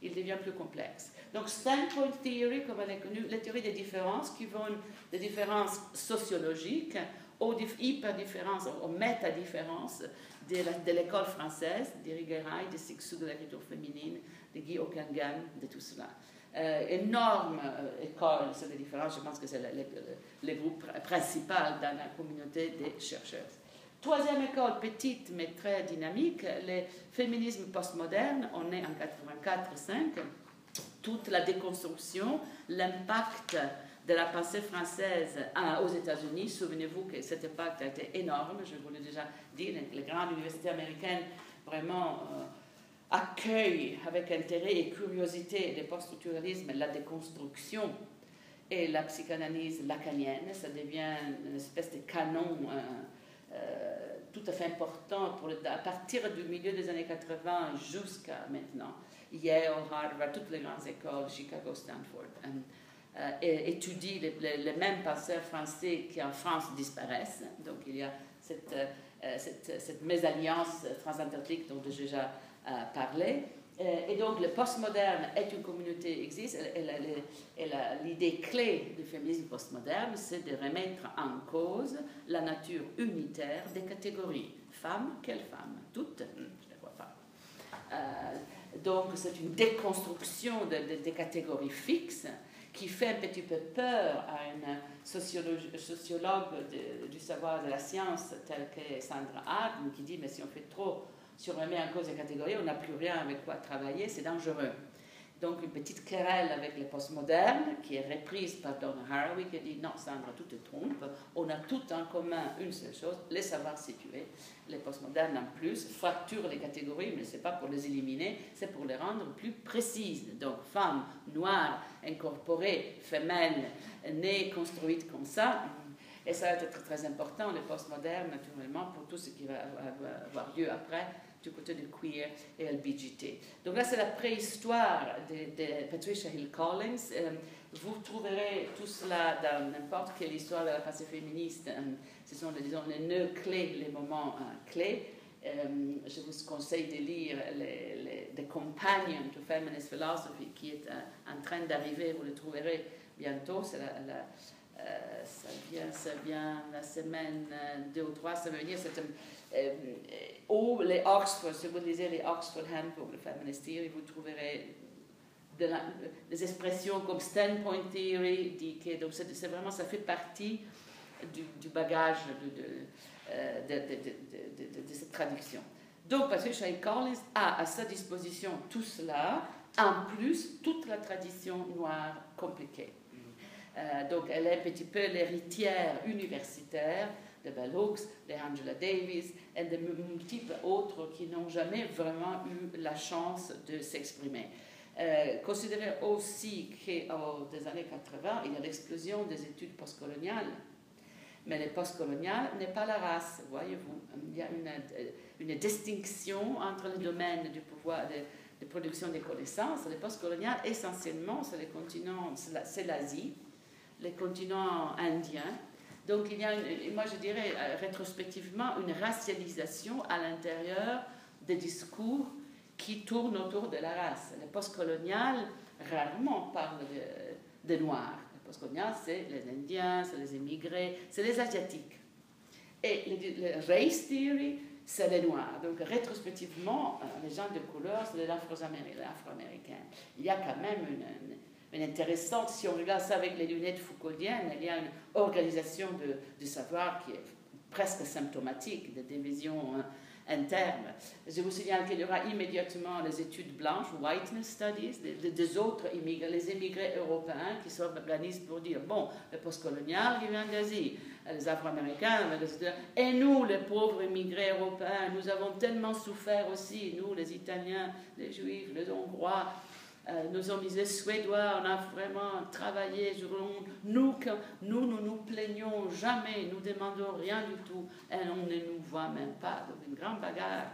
il devient plus complexe. Donc, standpoint theory, comme elle est connue, la théorie des différences qui vont des différences sociologiques aux hyper-différences, aux méta-différences de l'école française, d'Irigaray, de Sixou, de l'écriture féminine, de Guy Okangan, de tout cela. Euh, énorme euh, école sur les différences, je pense que c'est le, groupe principal dans la communauté des chercheurs. Troisième école, petite mais très dynamique, le féminisme postmoderne, on est en 84-5. toute la déconstruction, l'impact de la pensée française aux États-Unis. Souvenez-vous que cet impact a été énorme, je vous l'ai déjà dit, les grandes universités américaines vraiment euh, accueillent avec intérêt et curiosité le post-structuralisme, la déconstruction et la psychanalyse lacanienne. Ça devient une espèce de canon euh, euh, tout à fait important pour à partir du milieu des années 80 jusqu'à maintenant. Yale, Harvard, toutes les grandes écoles, Chicago, Stanford, euh, étudient les, les, mêmes penseurs français qui en France disparaissent. Donc il y a cette, cette, cette mésalliance transatlantique dont j'ai déjà parlé. Euh, et donc, le postmoderne est une communauté existe. Et l'idée clé du féminisme postmoderne, c'est de remettre en cause la nature unitaire des catégories. Femmes, quelles femmes Toutes Je ne vois pas. Euh, donc, c'est une déconstruction des catégories fixes qui fait un petit peu peur à une sociologue du savoir de la science telle que Sandra Hart, qui dit mais si on fait trop si on remet en cause les catégories, on n'a plus rien avec quoi travailler, c'est dangereux. Donc une petite querelle avec les postmodernes, qui est reprise par Donna Haraway, qui dit non, Sandra, tout te trompe, on a tout en commun une seule chose, les savoirs situés. Les postmodernes en plus fracturent les catégories, mais ce n'est pas pour les éliminer, c'est pour les rendre plus précises. Donc femmes, noires, incorporées, femelles, nées, construites comme ça, et ça va être très important, les postmodernes, naturellement, pour tout ce qui va avoir lieu après, du côté du queer et LBGT. Donc là, c'est la préhistoire de, Patricia Hill Collins. Euh, vous trouverez tout cela dans n'importe quelle histoire de la pensée féministe. Euh, ce sont, disons, les nœuds clés, les moments euh, clés. je vous conseille de lire The Companion to Feminist Philosophy qui est en train d'arriver, vous le trouverez bientôt. Ça, vient, ça vient la semaine 2 ou 3, ça veut dire c'est euh, ou les Oxford, si vous lisez les Oxford Handbook de Feminist Theory, vous trouverez des expressions comme standpoint theory, que, donc c'est vraiment, ça fait partie du, bagage euh, de, de, cette traduction. Donc, parce que Shai Collins a à sa disposition tout cela, en plus toute la tradition noire compliquée. Euh, donc, elle est un petit peu l'héritière universitaire de Bell Hooks, de Angela Davis et de multiples autres qui n'ont jamais vraiment eu la chance de s'exprimer. Euh, considérez aussi qu'aux des années 80, il y a l'explosion des études postcoloniales. Mais les postcoloniales n'est pas la race, voyez-vous. Il y a une, une, distinction entre les domaines du pouvoir de, production des connaissances. Les postcoloniales, essentiellement, c'est c'est l'Asie, les continents indiens, donc il y a, moi je dirais euh, rétrospectivement, une racialisation à l'intérieur des discours qui tournent autour de la race. Les postcoloniales rarement parlent des Noirs. Les postcoloniales, c'est les Indiens, c'est les immigrés, c'est les Asiatiques. Et le, race theory, c'est les Noirs. Donc rétrospectivement, euh, les gens de couleur, c'est les Afro-Américains. Il y a quand même une intéressante. Si on regarde ça avec les lunettes Foucauldiennes, il y a une organisation de, savoir qui est presque symptomatique de division hein, interne. Je vous signale qu'il y aura immédiatement les études blanches, whiteness studies, des, autres immigrés, les immigrés européens qui s'organisent pour dire, bon, le postcolonial qui vient d'Asie, les Afro-Américains, et nous, les pauvres immigrés européens, nous avons tellement souffert aussi, nous, les Italiens, les Juifs, les Hongrois, nos amis les Suédois, on a vraiment travaillé. Nous, nous, nous nous plaignons jamais, nous demandons rien du tout, et on ne nous voit même pas. Donc, une grande bagarre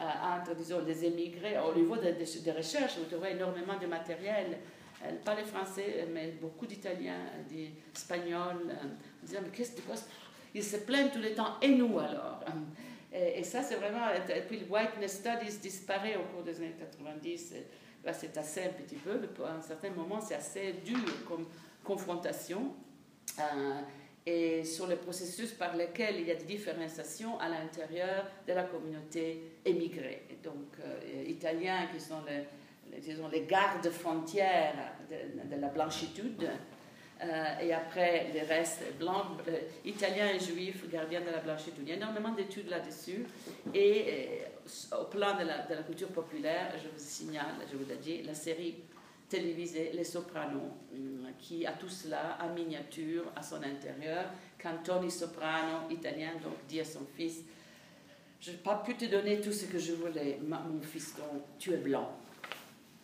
euh, entre, disons, les émigrés. Au niveau des, des, recherches, vous trouvez énormément de matériel. Euh, pas les Français, mais beaucoup d'Italiens, d'Espagnols, disant, mais qu'est-ce que Ils se plaignent tout le temps, et nous alors? Et, et ça, c'est vraiment. Et puis, le Whiteness Studies disparaît au cours des années 90 c'est assez un petit peu, à un certain moment, c'est assez dur comme confrontation. Euh, et sur le processus par lequel il y a des différenciations à l'intérieur de la communauté émigrée. donc, euh, Italiens qui sont les, disons, les gardes frontières de, la blanchitude, euh, et après les restes blancs, italiens et juifs, gardiens de la blanchitude. Il y a énormément d'études là-dessus. Et, au plan de la, culture populaire, je vous signale, je vous l'ai dit, la série télévisé Les Sopranos, qui a tout cela en miniature à son intérieur, quand Tony Soprano, italien, donc dit à son fils, je n'ai pas pu te donner tout ce que je voulais, mon fils, donc tu es blanc.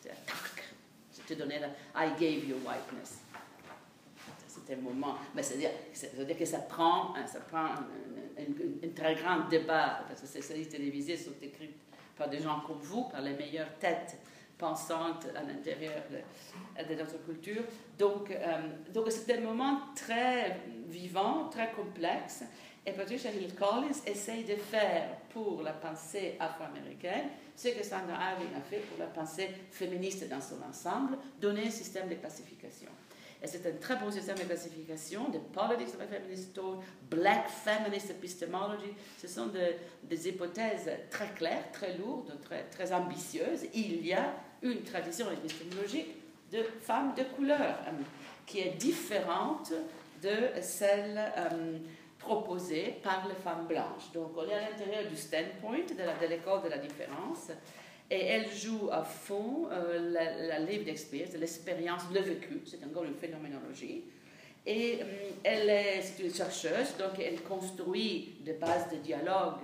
Je te donnais I gave you whiteness. Moment, c'est-à-dire, dire que ça prend, hein, ça prend un, très grand débat, parce que ces séries télévisées sont écrites par des gens comme vous, par les meilleures têtes pensantes à l'intérieur de, notre culture. Donc, euh, c'est un moment très vivant, très complexe. Et Patricia Hill Collins essaye de faire pour la pensée afro-américaine ce que Sandra Harding a fait pour la pensée féministe dans son ensemble, donner un système de classification. Et c'est un très bon système de classification, de politics of a feminist thought, black feminist epistemology. Ce sont des hypothèses très claires, très lourdes, très, ambitieuses. Il y a une tradition épistémologique de femmes de couleur euh, qui est différente de celle euh, proposée par les femmes blanches. Donc on est à l'intérieur du standpoint de l'école de, la différence et elle joue à fond euh, la, livre d'expérience, l'expérience, le vécu, c'est encore une phénoménologie. Et elle est, une chercheuse, donc elle construit des bases de dialogue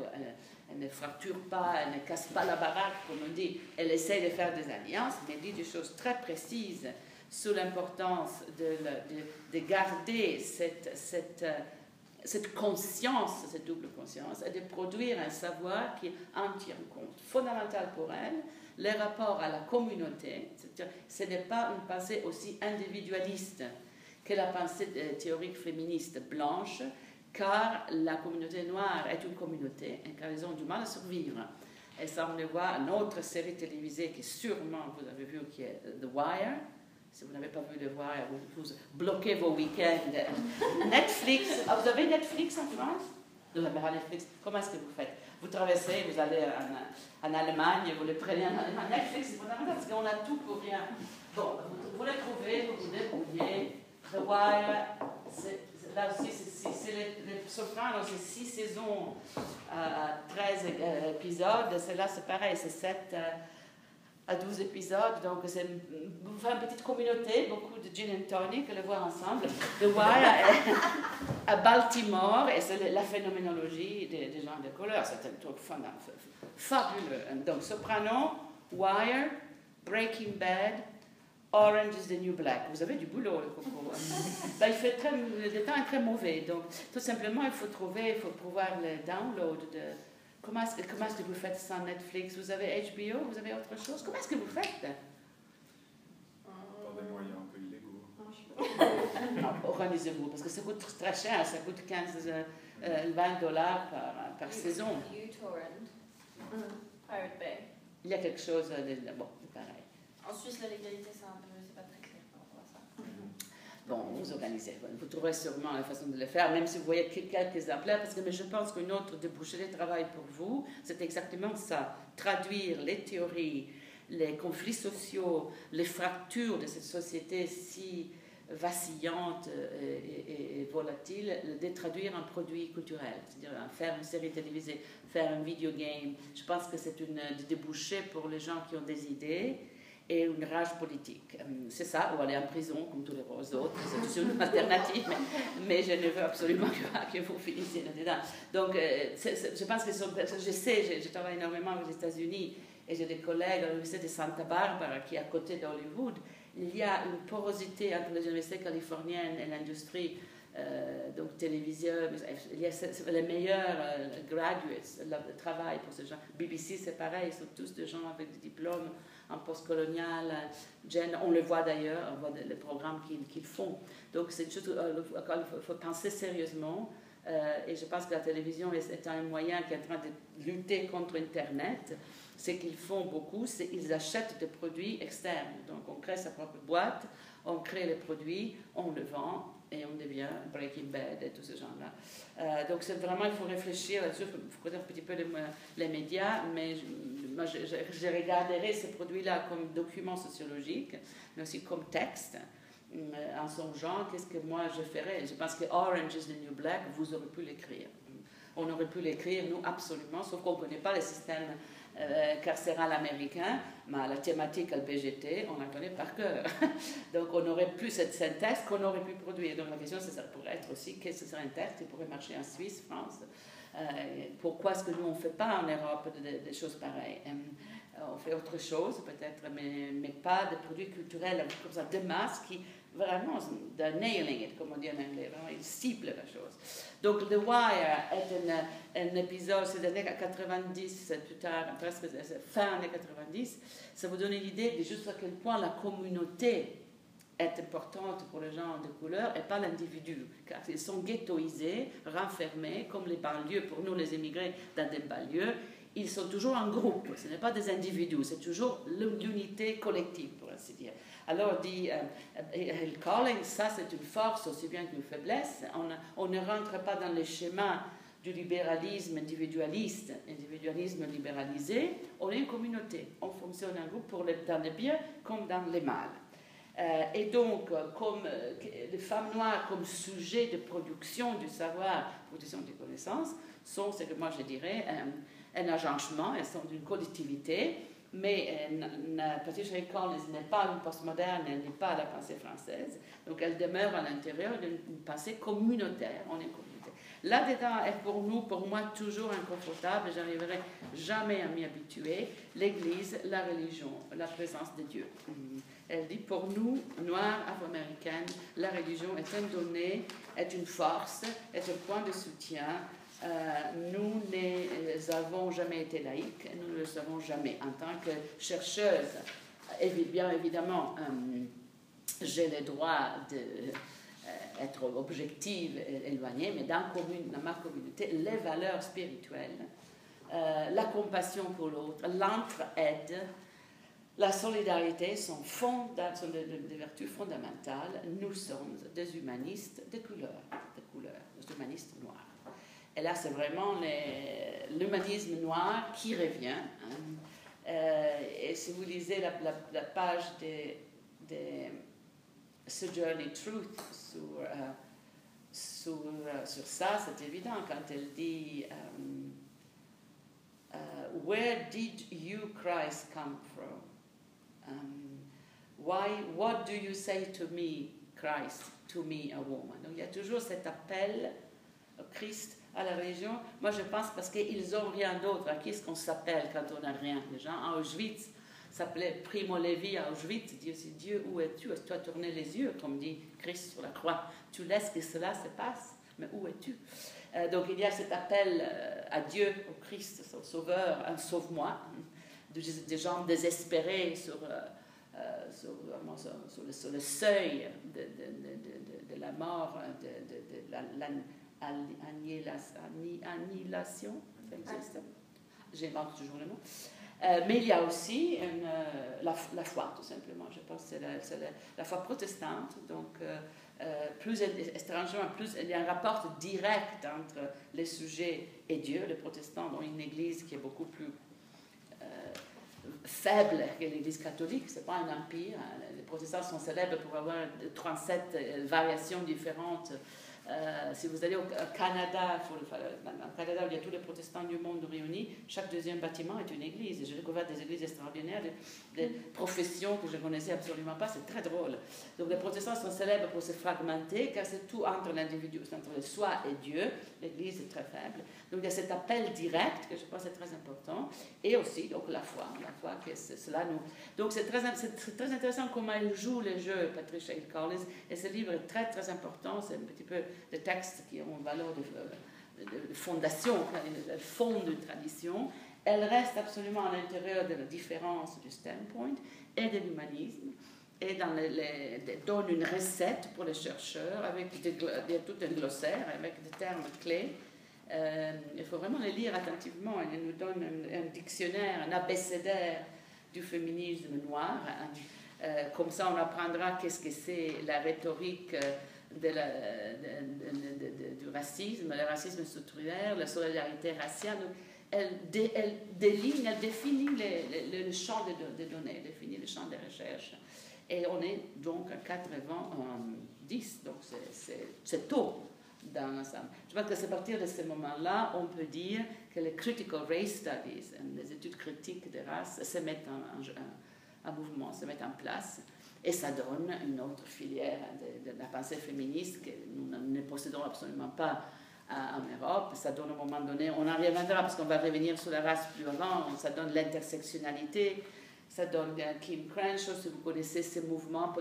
elle ne fracture pas, elle ne casse pas la baraque, comme on dit. Elle essaie de faire des alliances, elle dit des choses très précises sur l'importance de, de, garder cette, cette, cette conscience, cette double conscience, et de produire un savoir qui en tient compte. Fondamental pour elle, les rapports à la communauté, ce n'est pas une pensée aussi individualiste que la pensée théorique féministe blanche, car la communauté noire est une communauté et ils ont du mal à survivre. Et ça, on le voit une autre série télévisée qui sûrement vous avez vu, qui est The Wire. Si vous n'avez pas vu The Wire, vous, bloquez vos week-ends. Netflix, ah, vous avez Netflix en France? Vous n'avez pas Netflix? Comment est-ce que vous faites? Vous traversez, vous allez en, en Allemagne, vous le prenez en, Netflix, c'est fondamental parce qu'on a tout pour rien. Bon, vous, vous le trouvez, vous vous débrouillez. The Wire, là aussi, c'est les, Sopranos, c'est 6 saisons, euh, 13 euh, épisodes. Celle-là, c'est pareil, c'est 7 euh, à 12 épisodes. Donc, c'est une petite communauté, beaucoup de gin and tonic, le voir ensemble. The Wire à Baltimore, et c'est la phénoménologie des, gens de couleur. C'est un truc fabuleux. Donc, Soprano, Wire, Breaking Bad, Orange is the New Black. Vous avez du boulot, le coco. [LAUGHS] ben, il fait très, le temps est très mauvais. Donc, tout simplement, il faut trouver, il faut pouvoir le download. De, comment est-ce que vous faites sans Netflix? Vous avez HBO Vous avez autre chose? Comment est-ce que vous faites? Par des moyens un peu illégaux. non, [LAUGHS] organisez-vous, parce que ça coûte très cher. Ça coûte 15, 20 euh, dollars par, par saison. uTorrent. Pirate Bay. Il y a quelque chose de... Bon, c'est pareil. En Suisse, la légalité, c'est un peu, c'est pas très clair par rapport à ça. Bon, vous organisez, vous trouverez sûrement la façon de le faire, même si vous voyez quelques exemplaires, parce que mais je pense qu'une autre débouchée de travail pour vous, c'est exactement ça, traduire les théories, les conflits sociaux, les fractures de cette société si vacillante et, et, volatile, de traduire en produit culturel, c'est-à-dire faire une série télévisée, faire un video game. Je pense que c'est une débouchée pour les gens qui ont des idées et une rage politique. Euh, c'est ça, ou aller en prison comme tous les autres, c'est une alternative, mais, je ne veux absolument pas que vous finissiez là-dedans. Donc, euh, je pense que je sais, je, travaille énormément aux États-Unis et j'ai des collègues à l'Université de Santa Barbara qui est à côté d'Hollywood. Il y a une porosité entre les universités californiennes et l'industrie. Euh, donc télévision, il y a les meilleurs graduates, le travail pour ces gens. BBC, c'est pareil, ils sont tous des gens avec des diplômes en postcolonial, on le voit d'ailleurs, on voit les programmes qu'ils font. Donc c'est juste euh, il faut penser sérieusement. Euh, et je pense que la télévision est un moyen qui est en train de lutter contre Internet. Ce qu'ils font beaucoup, c'est qu'ils achètent des produits externes. Donc on crée sa propre boîte, on crée les produits, on le vend et on devient Breaking Bad et tous ces gens-là. Euh, donc c'est vraiment, il faut réfléchir là-dessus, il faut connaître un petit peu les, les médias, mais moi, je, regarderai ces produits-là comme document sociologique, mais aussi comme texte, euh, en songeant qu'est-ce que moi je ferais. Je pense que Orange is the New Black, vous aurez pu l'écrire. On aurait pu l'écrire, nous, absolument, sauf qu'on ne connaît pas le système euh, carcéral américain, mais la thématique LBGT, on la connaît par cœur. [LAUGHS] Donc on n'aurait plus cette synthèse qu'on aurait pu produire. Donc la question, ça pourrait être aussi, qu'est-ce que serait un texte qui pourrait marcher en Suisse, France Pourquoi est-ce que nous, on ne fait pas en Europe des, choses pareilles? Euh, on fait autre chose peut-être, mais, mais, pas de produits culturels comme ça, de masse qui vraiment de nailing it, comme on dit en anglais, vraiment, il cible la chose. Donc, The Wire est un, un épisode, c'est des années 90, plus tard, presque fin années 90. Ça vous donne une idée de juste à quel point la communauté est importante pour les gens de couleur et pas l'individu, car ils sont ghettoisés, renfermés, comme les banlieues, pour nous les immigrés, dans des banlieues. Ils sont toujours en groupe, ce n'est pas des individus, c'est toujours l'unité collective, pour ainsi dire. Alors, dit euh, euh Collins, ça c'est une force aussi bien qu'une faiblesse. On, ne rentre pas dans les schémas du libéralisme individualiste, individualisme libéralisé. On est une communauté. On fonctionne en groupe pour dans les biens comme dans les mal. Euh, et donc, comme euh, les femmes noires comme sujet de production du savoir, production des connaissances, sont ce que moi je dirais un, un agencement, elles sont d'une collectivité mais euh, Patricia Collins n'est pas une postmoderne, elle n'est pas la pensée française, donc elle demeure à l'intérieur d'une pensée communautaire. On communauté. Là-dedans est pour nous, pour moi, toujours inconfortable, je n'arriverai jamais à m'y habituer, l'Église, la religion, la présence de Dieu. Elle dit, pour nous, Noirs, Afro-Américaines, la religion est un donné, est une force, est un point de soutien, euh, nous n'avons jamais été laïques, nous ne le serons jamais. En tant que chercheuse, bien évidemment, euh, j'ai le droit d'être euh, objective éloignée, mais dans, dans ma communauté, les valeurs spirituelles, la compassion pour l'autre, l'entraide, la solidarité sont, sont des, vertus fondamentales. Nous sommes des humanistes de couleur, de couleur, des humanistes noirs. Et là, c'est vraiment l'humanisme noir qui revient. Hein. Euh, et si vous lisez la, page de, de Sojourner Truth sur, euh, euh, sur, ça, c'est évident quand elle dit Where did you, Christ, come from? Um, why, what do you say to me, Christ, to me, a woman? Donc il y a toujours cet appel au Christ à la région, moi je pense parce qu'ils n'ont rien d'autre. À qui est-ce qu'on s'appelle quand on n'a rien? Les gens à Auschwitz. S'appelaient Primo Levi à Auschwitz. Dieu, c'est Dieu, où es-tu? Est-ce que tu as tourné les yeux, comme dit Christ sur la croix. Tu laisses que cela se passe, mais où es-tu? Euh, Donc il y a cet appel euh, à Dieu, au Christ, au Sauveur, un sauve-moi, des gens désespérés sur. Euh, sur, sur, le, seuil de, de, de, la mort, de, la, annihilation, ça existe. J'invente toujours le mot. Euh, mais il y a aussi euh, la, foi, tout simplement. Je pense que c'est la, foi protestante. Donc, euh, plus étrangement, plus il y a un rapport direct entre les sujets et Dieu. Les protestants ont une église qui est beaucoup plus faible que l'église catholique. Ce n'est pas un empire. Les protestants sont célèbres pour avoir 37 variations différentes euh, si vous allez au Canada, au Canada où il y a tous les protestants du monde réunis, chaque deuxième bâtiment est une église. J'ai découvert des églises extraordinaires, des, professions que je ne connaissais absolument pas, c'est très drôle. Donc les protestants sont célèbres pour se fragmenter, car c'est tout entre l'individu, entre le soi et Dieu. L'église est très faible. Donc il y a cet appel direct que je pense est très important, et aussi donc la foi, la foi que cela nous. Donc c'est très, très intéressant comment il joue les jeux, Patricia Hill Collins, et ce livre est très très important. C'est un petit peu des textes qui ont valeur de, de, de fondation, le fond de tradition. Elle reste absolument à l'intérieur de la différence du standpoint et de l'humanisme et dans donne une recette pour les chercheurs avec tout un glossaire, avec des termes clés euh, il faut vraiment les lire attentivement. Elle nous donne un, dictionnaire, un abécédaire du féminisme noir. Euh, comme ça, on apprendra qu'est-ce que c'est la rhétorique euh, du racisme, le racisme structurel, la solidarité raciale. Elle, déligne, elle définit le champ de, données, définit le champ de recherche. Et on est donc à 90, donc c'est tôt dans l'ensemble. Je pense que c'est à partir de ce moment-là, on peut dire que les critical race studies, les études critiques des races, se mettent en, mouvement, se mettent en place. Et ça donne une autre filière de, la pensée féministe que nous ne possédons absolument pas en Europe. Ça donne à un moment donné, on en reviendra parce qu'on va revenir sur la race plus avant, ça donne l'intersectionnalité, ça donne Kim Crenshaw, si vous connaissez ces mouvements.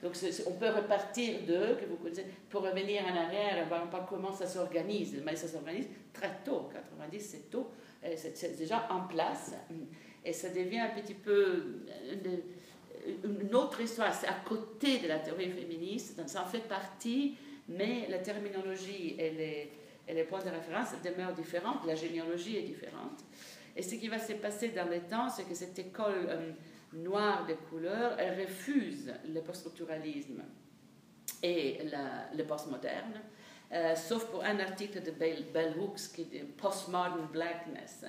Donc on peut repartir d'eux, que vous connaissez, pour revenir en arrière et voir pas comment ça s'organise. Mais ça s'organise très tôt, 90 c'est tôt, c'est déjà en place. Et ça devient un petit peu une autre histoire, c'est à côté de la théorie féministe, donc ça en fait partie, mais la terminologie et les, points de référence demeurent différents, la généalogie est différente. Et ce qui va se passer dans le temps, c'est que cette école euh, noire de couleur, elle refuse le poststructuralisme et le postmoderne, euh, sauf pour un article de Bell, Hooks qui dit Postmodern Blackness.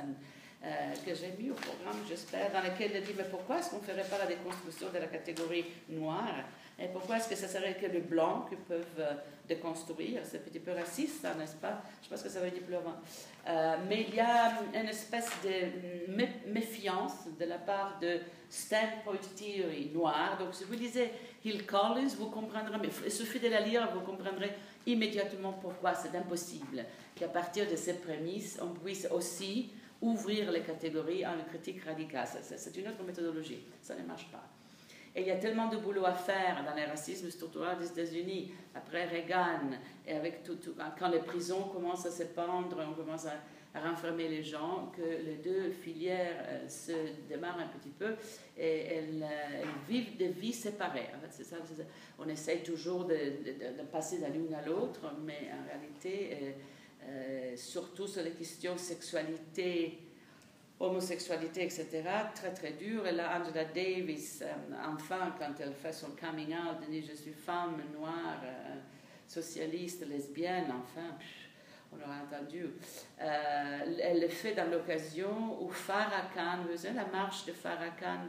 Euh, que j'ai mis au programme, j'espère, dans lequel elle dit Mais pourquoi est-ce qu'on ne ferait pas la déconstruction de la catégorie noire? Et pourquoi est-ce que ce serait que les blancs qui peuvent déconstruire? C'est un petit peu raciste, n'est-ce pas? Je pense que ça va être plus. Euh, mais il y a une espèce de méfiance de la part de standpoint theory noire. Donc, si vous lisez Hill Collins, vous comprendrez, mais il suffit de la lire, vous comprendrez immédiatement pourquoi c'est impossible qu'à partir de ces prémices, on puisse aussi ouvrir les catégories à une critique radicale. C'est une autre méthodologie, ça ne marche pas. Et il y a tellement de boulot à faire dans les racismes structurels des États-Unis, après Reagan, et avec tout, quand les prisons commencent à se on commence à, renfermer les gens, que les deux filières euh, se démarrent un petit peu et elles, euh, vivent des vies séparées. En fait, ça, On essaye toujours de, passer de l'une à l'autre, mais en réalité, euh, surtout sur les questions sexualité, homosexualité, etc., très très dur. Et là, Angela Davis, euh, enfin, quand elle fait son coming out, elle dit Je suis femme noire, euh, socialiste, lesbienne, enfin, on l'aura entendu. Euh, elle le fait dans l'occasion où Farrakhan, vous savez, la marche de Farrakhan,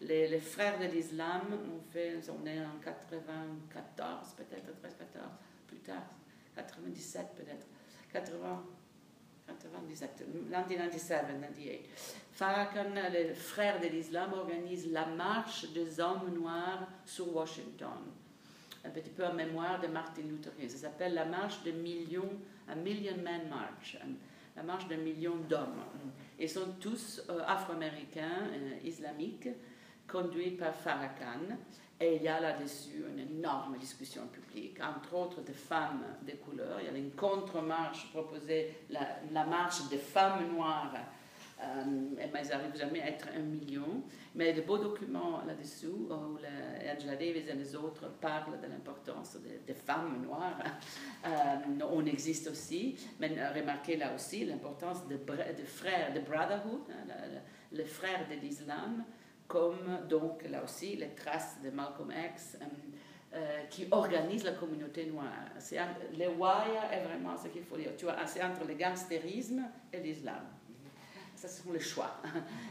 les, frères de l'islam, on, fait, on est en 94, peut-être, 13, 14, plus tard, 97 peut-être, 80. 97, 1997, Farrakhan, le frère de l'islam, organise la marche des hommes noirs sur Washington. Un petit peu en mémoire de Martin Luther King. Ça s'appelle la marche de millions, a Million Man March, la marche de millions d'hommes. Ils sont tous euh, afro-américains, euh, islamiques, conduits par Farrakhan. Et il y a là-dessus une énorme discussion publique, entre autres de femmes de couleur. Il y a une contre-marche proposée, la, la, marche des femmes noires. Euh, mais ils n'arrivent jamais à être un million. Mais de beaux documents là-dessous, où Angela Davis et les autres parlent de l'importance des, femmes noires. Euh, on existe aussi, mais remarquez là aussi l'importance des de frères, de brotherhood, hein, le, le frère de l'islam comme donc là aussi les traces de Malcolm X euh, euh, qui organisent la communauté noire. C'est les est vraiment ce qu'il faut dire. Tu vois, c'est entre le gangstérisme et l'islam. Ce sont les choix. [LAUGHS]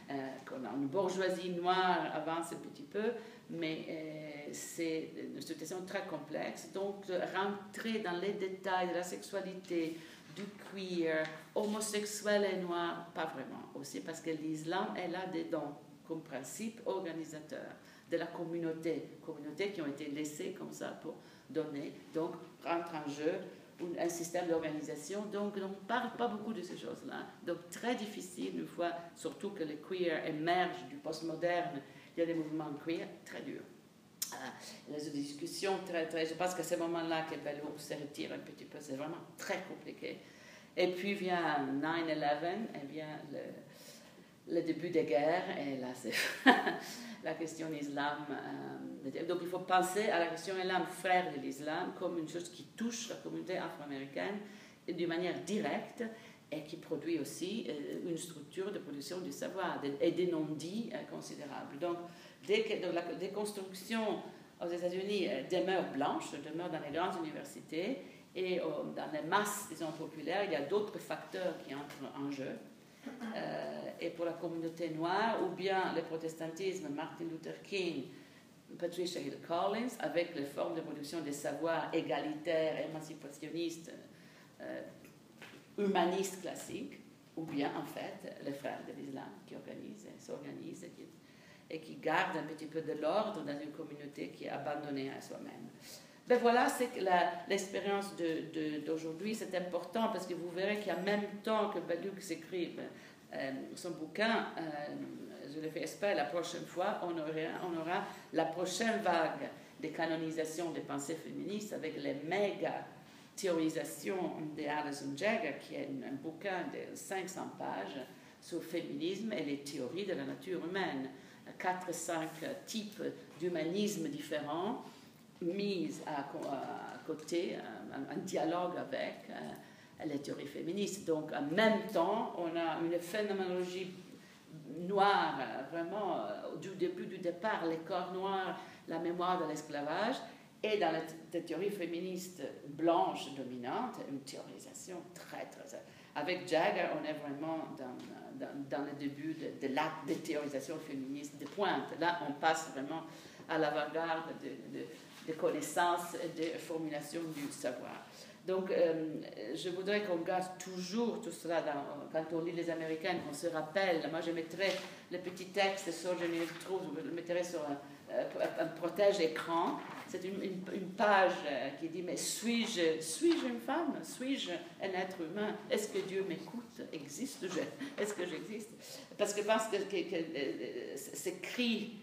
Euh, qu'on a une bourgeoisie noire avance un petit peu, mais c'est une situation très complexe. Donc, rentrer dans les détails de la sexualité, du queer, homosexuel et noir, pas vraiment. Aussi parce que l'islam est là dedans comme principe organisateur de la communauté, communauté qui ont été laissées comme ça pour donner, donc rentre en jeu un système d'organisation. Donc, on ne parle pas beaucoup de ces choses-là. Donc, très difficile, une fois, surtout que les queer émergent du postmoderne, il y a des mouvements queer très durs. Ah, les discussions très, très. Je pense qu'à ce moment-là, que Bello se retire un petit peu, c'est vraiment très compliqué. Et puis vient 9-11, et vient le, le début des guerres, et là c'est [LAUGHS] la question islam. Euh, donc il faut penser à la question islam, frère de l'islam, comme une chose qui touche la communauté afro-américaine d'une manière directe et qui produit aussi euh, une structure de production du savoir et des non-dits euh, considérables. Donc, dès que la déconstruction aux États-Unis demeure blanche, demeure dans les grandes universités et dans les masses, disons, populaires, il y a d'autres facteurs qui entrent en jeu. Euh, et pour la communauté noire, ou bien le protestantisme, Martin Luther King Patricia Hill Collins avec les formes de production des savoirs égalitaires, émancipationnistes, euh, humanistes classiques, ou bien en fait les frères de l'islam qui organisent, s'organisent et et qui gardent un petit peu de l'ordre dans une communauté qui est abandonnée à soi-même. Ben voilà, c'est l'expérience d'aujourd'hui, c'est important parce que vous verrez qu'en même temps que Baduc s'écrit euh, son bouquin, euh, je le fais espérer, la prochaine fois, on aura, la prochaine vague de canonisation des pensées féministes avec les méga théorisations de Alison Jagger, qui est un, bouquin de 500 pages sur le féminisme et les théories de la nature humaine. Quatre, cinq types d'humanisme différents mis à, côté, un, un, dialogue avec euh, les théories féministes. Donc, en même temps, on a une phénoménologie noire, vraiment, euh, du début du départ, les corps noirs, la mémoire de l'esclavage, et dans la théorie féministe blanche dominante, une théorisation très, très. Avec Jagger, on est vraiment dans, dans, le début de, de l'acte de théorisation féministe de pointe. Là, on passe vraiment à l'avant-garde de, de, de, connaissances et de formulation du savoir. Donc, euh, je voudrais qu'on garde toujours tout cela quand on lit les Américaines, qu'on se rappelle. Moi, je mettrai le petit texte sur je le mettrai sur un, euh, protège-écran. C'est une, page euh, qui dit Mais suis-je suis une femme? Suis-je un être humain? Est-ce que Dieu m'écoute? Existe-je? Est-ce que j'existe? Parce que parce que, ces cris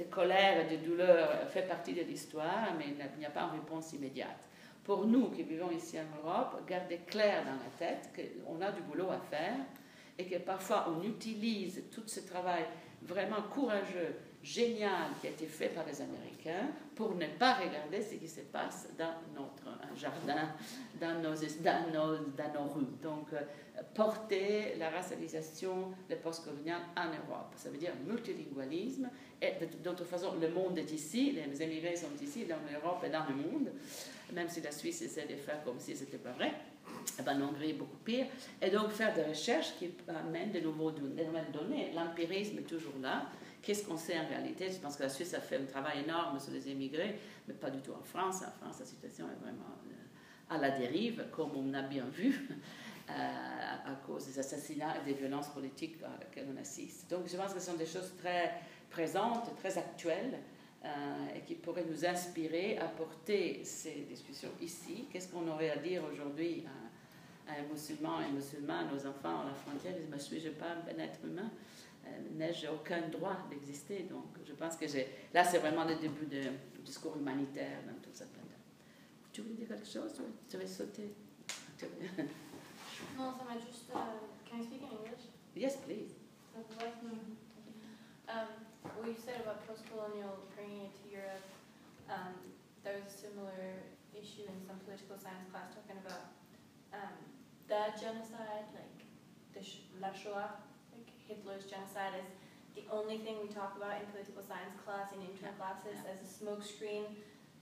de colère et de douleur fait partie de l'histoire, mais il n'y a pas une réponse immédiate. Pour nous qui vivons ici en Europe, garder clair dans la tête qu'on a du boulot à faire et que parfois on utilise tout ce travail vraiment courageux, génial qui a été fait par les Américains pour ne pas regarder ce qui se passe dans notre jardin, dans nos, dans nos, dans nos rues. Donc, euh, porter la racialisation, le postcolonial en Europe. Ça veut dire multilingualisme. Et d'autre façon, le monde est ici, les émigrés sont ici, dans l'Europe et dans le monde même si la Suisse essaie de faire comme si ce n'était pas vrai. Eh ben, Hongrie est beaucoup pire. Et donc faire des recherches qui amènent de, nouveaux, de données. L'empirisme est toujours là. Qu'est-ce qu'on sait en réalité? Je pense que la Suisse a fait un travail énorme sur les émigrés, mais pas du tout en France. En France, la situation est vraiment euh, à la dérive, comme on a bien vu, [LAUGHS] euh, à cause des assassinats et des violences politiques auxquelles on assiste. Donc je pense que ce sont des choses très présentes, très actuelles. Euh, et qui pourrait nous inspirer à porter ces discussions ici. Qu'est-ce qu'on aurait à dire aujourd'hui à, un musulman et un musulman, nos enfants à la frontière Ils disent, je suis-je pas un être humain euh, N'ai-je aucun droit d'exister Donc je pense que là, c'est vraiment le début du discours humanitaire dans tout ça. Tu voulais dire quelque chose Tu avais sauté? Non, ça m'a juste... Uh, can I speak in English? Yes, please. Um, what you said about post-colonial bringing it to Europe, um, there was a similar issue in some political science class talking about um, the genocide, like the sh- La Shoah, Hitler's genocide, is the only thing we talk about in political science class in intern classes as a smokescreen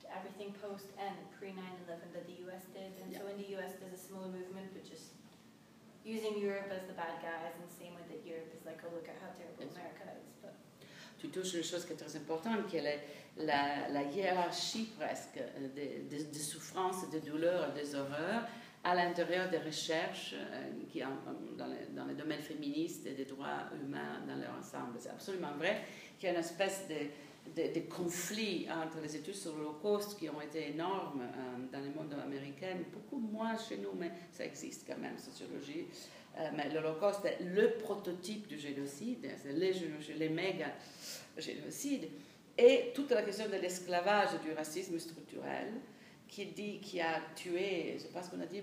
to everything post and pre 9/11 that the U.S. did. And yeah. so in the U.S. there's a similar movement, but just using Europe as the bad guys, and same way that Europe is like, oh look at how terrible America is. But tu touches une chose qui est très importante, qui est la, la, hiérarchie presque euh, des de, de souffrances, des douleurs des horreurs à l'intérieur des recherches euh, qui, dans, les, dans le domaine féministe et des droits humains dans leur ensemble. C'est absolument vrai qu'il y a une espèce de, conflit entre les études sur l'Holocauste qui ont été énormes euh, dans le monde américain, beaucoup moins chez nous, mais ça existe quand même, sociologie. Euh, mais l'Holocauste est le prototype du génocide, c'est les, les méga génocide, et toute la question de l'esclavage et du racisme structurel, qui dit qui a tué, je pense qu'on a dit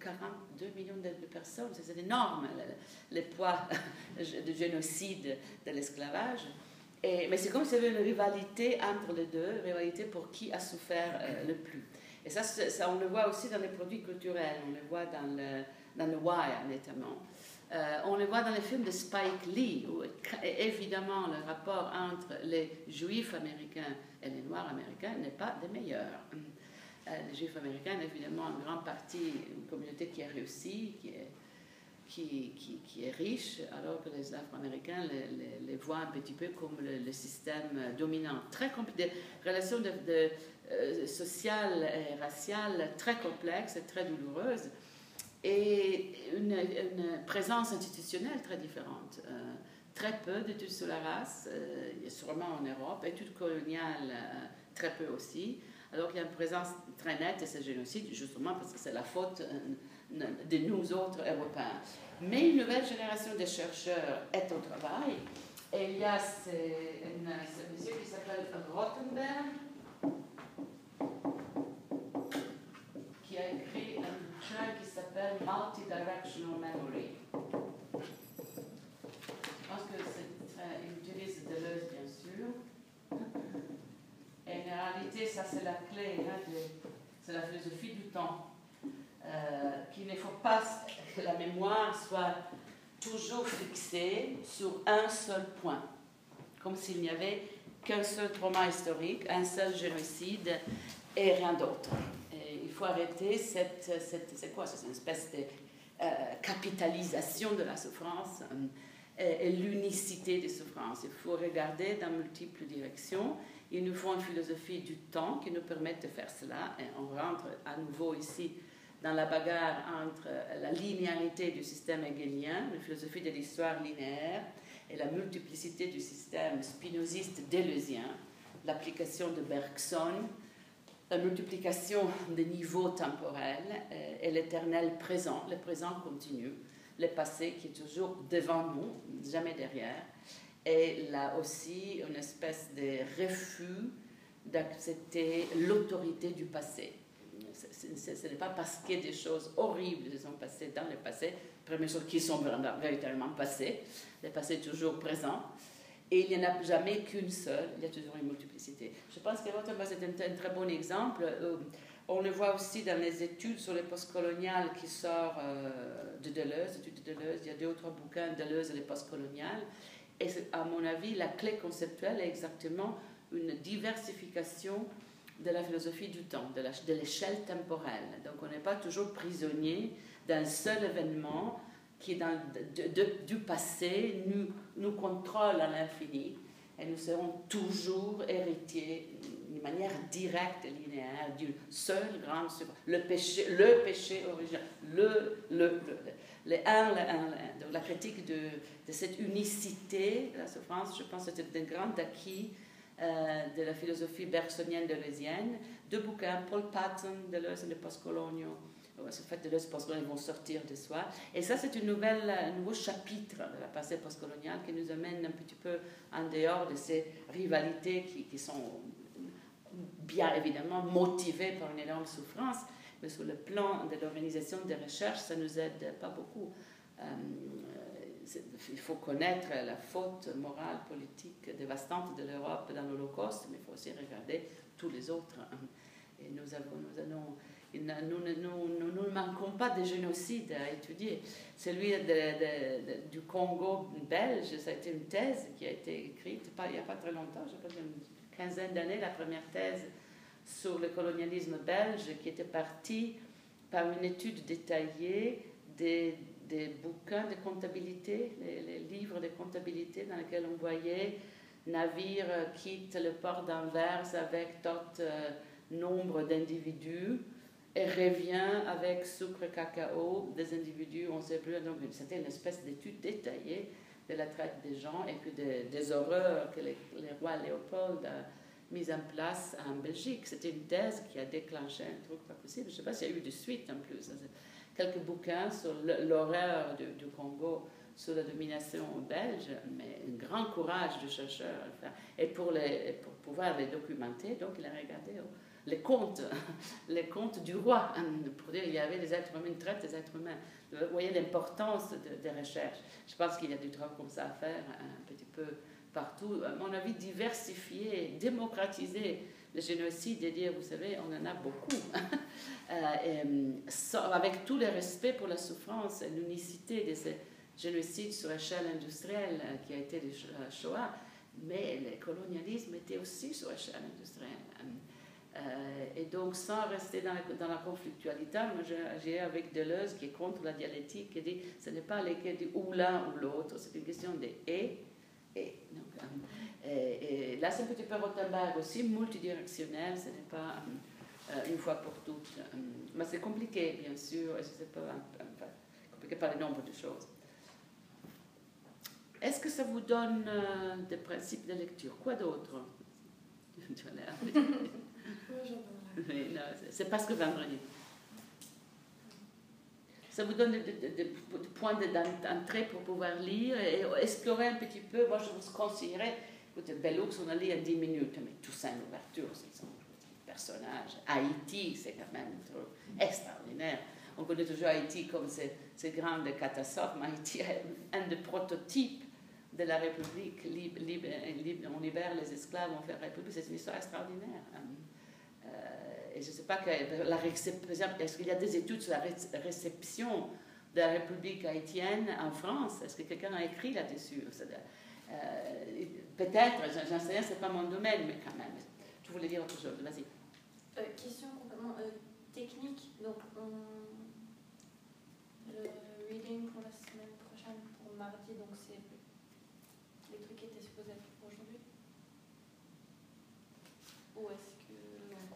42 millions de, personnes, c'est énorme le, poids [LAUGHS] du génocide de l'esclavage. mais c'est comme s'il y avait une rivalité entre les deux, rivalité pour qui a souffert euh, le plus. Et ça, ça, on le voit aussi dans les produits culturels, on le voit dans le, dans le Wire notamment. Euh, on le voit dans les films de Spike Lee, où évidemment le rapport entre les juifs américains et les noirs américains n'est pas des meilleurs. Euh, les juifs américains, évidemment, en grande partie, une communauté qui a réussi, qui est, qui, qui, qui, est riche, alors que les Afro-Américains les, voient un petit peu comme le, système dominant. Très des relations de sociales et raciales très complexes et très douloureuses, et une, présence institutionnelle très différente. très peu d'études sur la race, sûrement en Europe, études coloniales très peu aussi. Alors qu'il y a une présence très nette de ce génocide, justement parce que c'est la faute de nous autres Européens. Mais une nouvelle génération de chercheurs est au travail. Et il y a ce, monsieur qui s'appelle Rottenberg, qui a écrit un bouquin qui s'appelle Multidirectional Memory. Je pense qu'il utilise Deleuze, bien sûr. Et en réalité, ça c'est la clé, hein, c'est la philosophie du temps. Euh, qu'il ne faut pas que la mémoire soit toujours fixée sur un seul point, comme s'il n'y avait qu'un seul trauma historique, un seul génocide et rien d'autre. Il faut arrêter cette, cette c'est quoi, c'est une espèce de euh, capitalisation de la souffrance euh, et l'unicité des souffrances. Il faut regarder dans multiples directions. Il nous faut une philosophie du temps qui nous permette de faire cela. Et on rentre à nouveau ici dans la bagarre entre la linéarité du système hegelien, la philosophie de l'histoire linéaire, et la multiplicité du système spinoziste déleusien, l'application de Bergson, la multiplication des niveaux temporels euh, et l'éternel présent, le présent continu, le passé qui est toujours devant nous, jamais derrière, et là aussi une espèce de refus d'accepter l'autorité du passé ce n'est pas parce a des choses horribles qui sont passées dans le passé, premières choses qui sont véritablement passées, le passé est toujours présent, et il n'y en a jamais qu'une seule, il y a toujours une multiplicité. Je pense que votre c'est un, très bon exemple. Euh, on le voit aussi dans les études sur les postcoloniales qui sortent euh, de Deleuze, de Deleuze, il y a deux autres bouquins, Deleuze et les postcoloniales. Et à mon avis, la clé conceptuelle est exactement une diversification de la philosophie du temps, de l'échelle temporelle. Donc on n'est pas toujours prisonnier d'un seul événement qui, dans, du passé, nous, contrôle à l'infini. Et nous serons toujours héritiers d'une manière directe et linéaire du seul grand le péché, le péché original, le, le, le, le le le la critique de, cette unicité de la souffrance, je pense c'est un grand acquis euh, de la philosophie bergsonienne deleuzienne, deux bouquins, Paul Patton, Deleuze et les postcoloniaux. En fait, Deleuze et postcoloniaux vont sortir de soi. Et ça, c'est un nouveau chapitre de la passé postcoloniale qui nous amène un petit peu en dehors de ces rivalités qui sont bien évidemment motivées par une énorme souffrance, mais sur le plan de l'organisation des recherches, ça ne nous aide pas beaucoup. Euh, il faut connaître la faute morale, politique dévastante de l'Europe dans l'Holocauste, mais il faut aussi regarder tous les autres. Et nous, avons, nous, allons, nous, nous, ne manquons pas de génocides à étudier. Celui du Congo belge, ça a été une thèse qui a été écrite pas, il n'y a pas très longtemps, je pense une quinzaine d'années, la première thèse sur le colonialisme belge qui était partie par une étude détaillée des des bouquins de comptabilité, les, livres de comptabilité dans lesquels on voyait navire quitte le port d'Anvers avec tant euh, nombre d'individus et revient avec sucre cacao des individus, on ne sait plus. Donc c'était une espèce d'étude détaillée de la traite des gens et puis des horreurs que les, rois Léopold a mis en place en Belgique. C'était une thèse qui a déclenché un truc pas possible. Je ne sais pas s'il y a eu de suite en plus quelques bouquins sur l'horreur du, Congo sous la domination belge, mais un grand courage le faire. Et pour, pouvoir les documenter, donc il a regardé oh, les contes, [LAUGHS] les contes du roi, hein, pour dire qu'il y avait des êtres humains, une traite des êtres humains. Vous voyez l'importance des recherches. Je pense qu'il y a du travail comme ça à faire un petit peu À mon avis, diversifier, démocratiser le génocide et dire, vous savez, on en a beaucoup, [LAUGHS] euh, euh, avec tout le respect pour la souffrance et l'unicité de ce génocide sur échelle industrielle euh, qui a été le Shoah, mais le colonialisme était aussi sur échelle industrielle. et donc, sans rester dans la, la conflictualité, moi j'ai avec Deleuze qui est contre la dialectique, qui dit ce n'est pas lesquels ou l'un ou l'autre, c'est une question de et et. Et, là, c'est un petit peu Rottenberg aussi, multidirectionnel, ce n'est pas une fois pour toutes. mais c'est compliqué, bien sûr, et c'est pas compliqué par le nombre de choses. Est-ce que ça vous donne euh, des principes de lecture? Quoi d'autre? [LAUGHS] C'est parce que vendredi. Ça vous donne des, points d'entrée pour pouvoir lire et explorer un petit peu. Moi, je vous conseillerais, écoutez, Bellux, on a lu en 10 minutes, mais tout ça, une ouverture, c'est un personnage. Haïti, c'est quand même extraordinaire. On connaît toujours Haïti comme ces, grandes catastrophes, mais Haïti est un des prototypes de la République, libre, libre, libre, on libère les esclaves, on fait la République, c'est une histoire extraordinaire. Euh, et je ne sais pas, est-ce qu'il y a des études sur la réception de la République haïtienne en France? Est-ce que quelqu'un a écrit là-dessus? Peut-être, j'en sais rien, ce n'est pas mon domaine, mais quand même. Tu voulais dire autre chose, vas-y. Euh, question complètement technique. Donc, le reading pour la semaine prochaine, pour mardi, donc c'est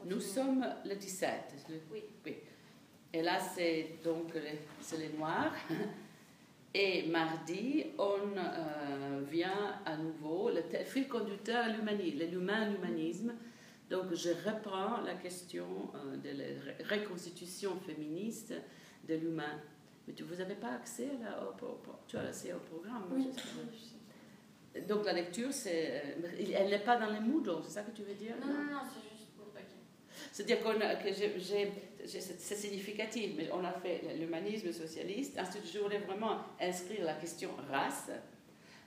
Nous sommes le 17. Oui. oui. Et là, c'est donc c'est les Noirs. Et mardi, on euh, vient à nouveau, le fil conducteur l'humanisme, l'humain, l'humanisme. Donc, je reprends la question euh, de la reconstitution féministe de l'humain. Mais vous n'avez pas accès là, au, tu as accès au programme Oui. Donc, la lecture, c'est, euh, elle n'est pas dans les Moodle, c'est ça que tu veux dire? Non, non, non, c'est juste c'est-à-dire que c'est significatif, mais on a fait l'humanisme socialiste. Ensuite, je voulais vraiment inscrire la question race,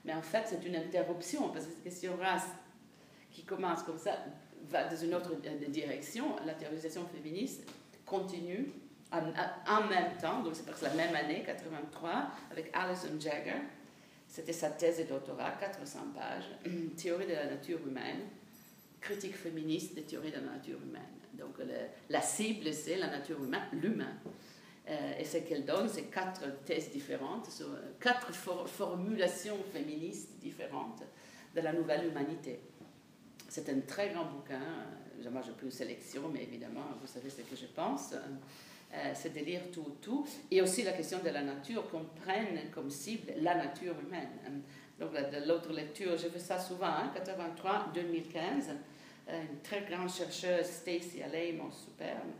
mais en fait, c'est une interruption, parce que cette question race, qui commence comme ça, va dans une autre direction. La théorisation féministe continue en, même temps, donc c'est parce que la même année, 83, avec Alison Jagger. C'était sa thèse de doctorat, 400 pages, [CLEARS THROAT] théorie de la nature humaine, critique féministe des théories de la nature humaine. Donc la cible, c'est la nature humaine, l'humain. Euh, et ce qu'elle donne, c'est quatre thèses différentes, sur, quatre formulations féministes différentes de la nouvelle humanité. C'est un très grand bouquin. Moi, j'ai plus une sélection, mais évidemment, vous savez ce que je pense. Euh, c'est de lire tout, tout. Et aussi la question de la nature, qu'on prenne comme cible la nature humaine. Donc, l'autre lecture, je fais ça souvent, 83, 2015 une très grande chercheuse, Stacy Alamo, superbe,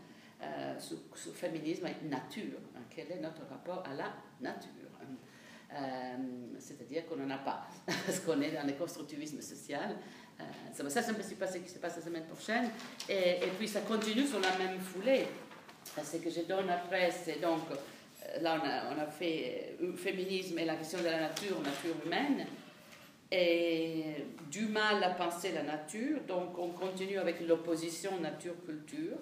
euh, sur, féminisme et nature. Hein, quel est notre rapport à la nature? Euh, C'est-à-dire qu'on n'en a pas, [LAUGHS] parce qu'on est dans le constructivisme social. Euh, ça, c'est un peu ce qui se passe la semaine prochaine. Et, et, puis ça continue sur la même foulée. Ce que je donne après, c'est donc, là on a, on a fait féminisme et la question de la nature, nature humaine et du mal à penser la nature. Donc on continue avec l'opposition nature-culture,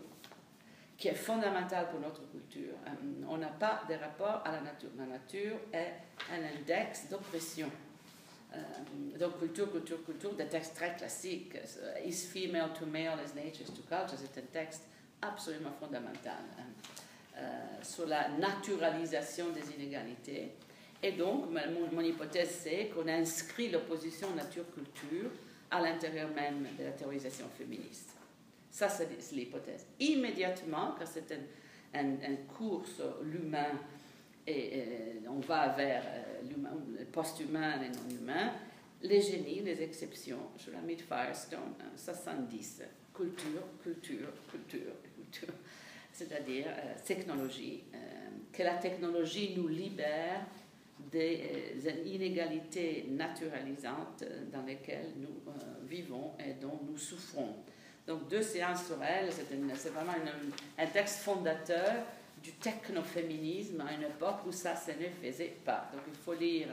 qui est fondamentale pour notre culture. Euh, on n'a pas de rapport à la nature. La nature est un index d'oppression. Euh, donc culture, culture, culture, des textes très classiques. Is female to male as nature to culture, c'est un texte absolument fondamental hein. euh, sur la naturalisation des inégalités. Et donc, mon, hypothèse, c'est qu'on inscrit l'opposition nature-culture à l'intérieur même de la théorisation féministe. Ça, c'est l'hypothèse. Immédiatement, quand c'est un, un, cours sur l'humain et, on va vers euh, le post-humain et non-humain, les génies, les exceptions, je la mets Firestone, 70, culture, culture, culture, culture, c'est-à-dire euh, technologie, euh, que la technologie nous libère des euh, inégalités naturalisantes dans lesquelles nous euh, vivons et dont nous souffrons. Donc deux séances sur elle, c'est vraiment un texte fondateur du technoféminisme à une époque où ça, ça ne faisait pas. Donc il faut lire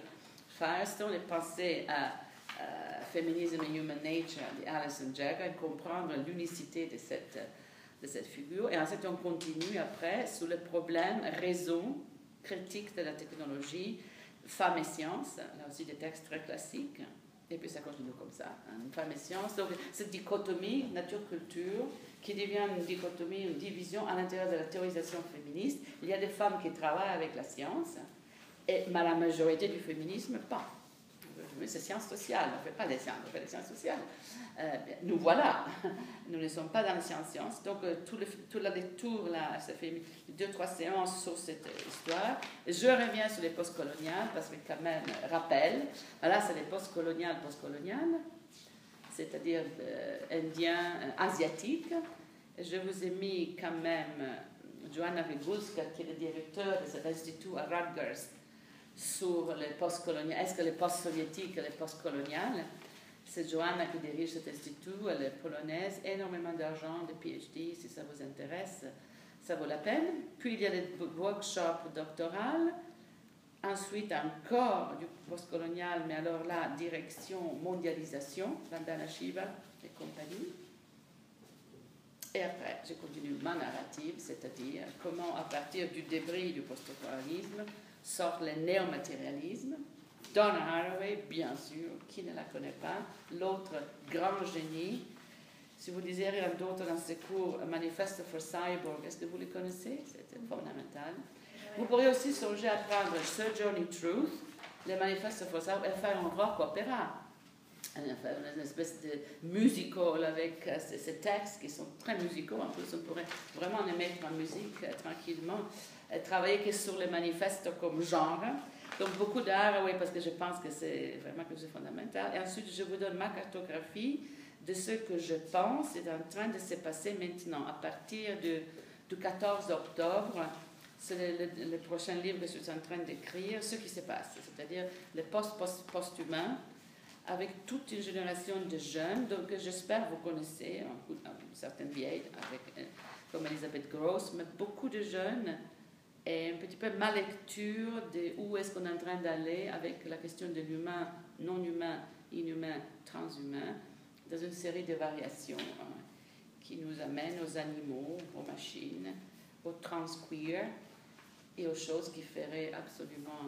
Firestone et penser à Feminism and Human Nature de Alison Jagger et comprendre l'unicité de cette, de cette figure. Et ensuite, on continue après sur le problème raison critique de la technologie Femmes et sciences, là aussi des textes très classiques. Et puis ça continue comme ça, hein, et science. Donc cette dichotomie nature-culture qui devient une dichotomie, une division à l'intérieur de la théorisation féministe. Il y a des femmes qui travaillent avec la science, et, mais la majorité du féminisme, pas. C'est sciences sociales, on ne fait pas des sciences, on fait des sciences sociales. Euh, nous voilà, [LAUGHS] nous ne sommes pas dans les sciences-sciences. Donc euh, tout, le, détour, là, ça fait deux, trois séances sur cette histoire. Je reviens sur les postcoloniales parce que quand même, rappel, là c'est les postcoloniales, postcoloniales, c'est-à-dire euh, indiens, asiatiques. Je vous ai mis quand même Joanna Vigulska, qui est le directeur de cet institut à Rutgers, sur les postcoloniales. Est-ce que les post-soviétiques et les postcoloniales? C'est Joanna qui dirige cet institut, elle est polonaise, énormément d'argent, de PhD, si ça vous intéresse, ça vaut la peine. Puis il y a des workshops doctorales, ensuite encore du postcolonial, mais alors là, direction mondialisation, Vandana Shiva et compagnie. Et après, je continue ma narrative, c'est-à-dire comment, à partir du débris du postcolonialisme, sort le néomatérialisme, Donna Haraway, bien sûr, qui ne la connaît pas, l'autre grand génie. Si vous lisez rien d'autre dans ce cours, Manifesto for Cyborg, est-ce que vous le connaissez? C'était fondamental. Vous pourriez aussi songer à prendre Journey Truth, le Manifesto for Cyborg, et faire un rock opéra. Une espèce de musical avec euh, ces textes qui sont très musicaux. En plus, on pourrait vraiment les mettre en musique euh, tranquillement. Travailler que sur le manifeste comme genre donc beaucoup d'art, oui, parce que je pense que c'est vraiment chose de fondamental. Et ensuite, je vous donne ma cartographie de ce que je pense est en train de se passer maintenant. À partir de, du 14 octobre, c'est le, prochain livre que je suis en train d'écrire, ce qui se passe, c'est-à-dire le post-post-post-humain, avec toute une génération de jeunes, donc j'espère vous connaissez, certaines vieilles, euh, comme Elisabeth Gross, mais beaucoup de jeunes et un petit peu ma lecture de où est-ce qu'on est en train d'aller avec la question de l'humain, non-humain, inhumain, transhumain, dans une série de variations hein, qui nous amènent aux animaux, aux machines, aux transqueer et aux choses qui feraient absolument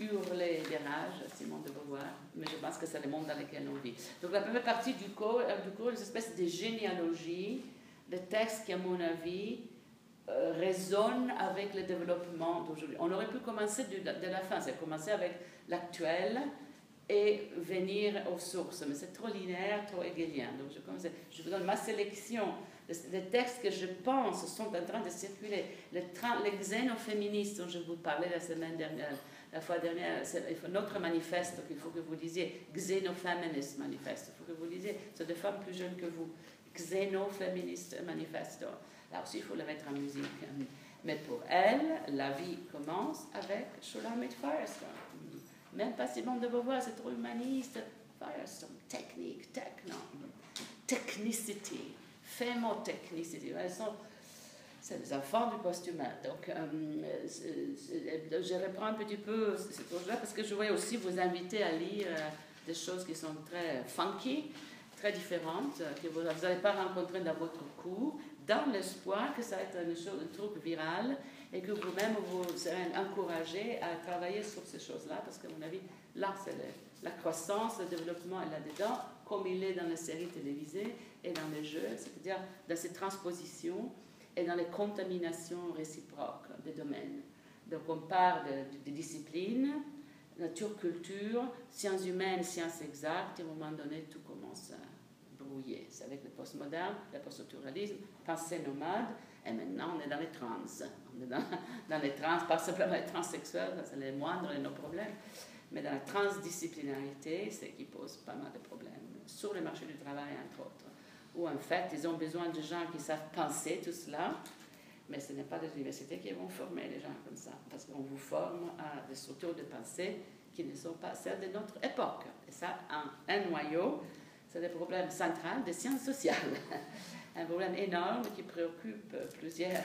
hurler des rages, Simon de Beauvoir, mais je pense que c'est le monde dans lequel on vit. Donc la première partie du cours, euh, du cours une espèce de généalogie, de textes qui, à mon avis, résonne avec le développement d'aujourd'hui. On aurait pu commencer de, la fin, c'est commencer avec l'actuel et venir aux sources, mais c'est trop linéaire, trop hegelien. Donc je, commence, je vous donne ma sélection des textes que je pense sont en train de circuler. Les, les xénoféministes dont je vous parlais la semaine dernière, la fois dernière, c'est notre manifeste qu'il faut que vous lisiez, Xénofeminist Manifeste, il faut que vous lisiez, c'est des femmes plus jeunes que vous, Xénofeminist Manifesto. Là aussi, il faut le mettre en musique. Mais pour elle, la vie commence avec Shulamit Firestone. Même pas Simon de Beauvoir, c'est trop humaniste. Firestone, technique, techno, technicity, fémotechnicity. Elles sont, c'est les enfants du post-humain. Donc, euh, je reprends un petit peu cette chose-là parce que je voulais aussi vous inviter à lire euh, des choses qui sont très funky, très différentes, que vous n'allez pas rencontrer dans votre cours, dans l'espoir que ça va être une chose, un truc viral et que vous-même vous serez encouragé à travailler sur ces choses-là, parce qu'à mon avis, là, c'est la croissance, le développement est là-dedans, comme il est dans les séries télévisées et dans les jeux, c'est-à-dire dans ces transpositions et dans les contaminations réciproques des domaines. Donc on de, de disciplines, nature, culture, sciences humaines, sciences exactes, et à un moment donné, tout commence à c'est avec le postmoderne, le poststructuralisme, pensée nomade, et maintenant on est dans les trans. On est dans, [LAUGHS] les trans, pas simplement les transsexuels, c'est les moindres de nos problèmes, mais dans la transdisciplinarité, c'est qui pose pas mal de problèmes, sur le marché du travail entre autres, où en fait ils ont besoin de gens qui savent penser tout cela, mais ce n'est pas des universités qui vont former les gens comme ça, parce qu'on vous forme à des structures de pensée qui ne sont pas celles de notre époque. Et ça, un, un noyau c'est le problème central des sciences sociales. Un problème énorme qui préoccupe plusieurs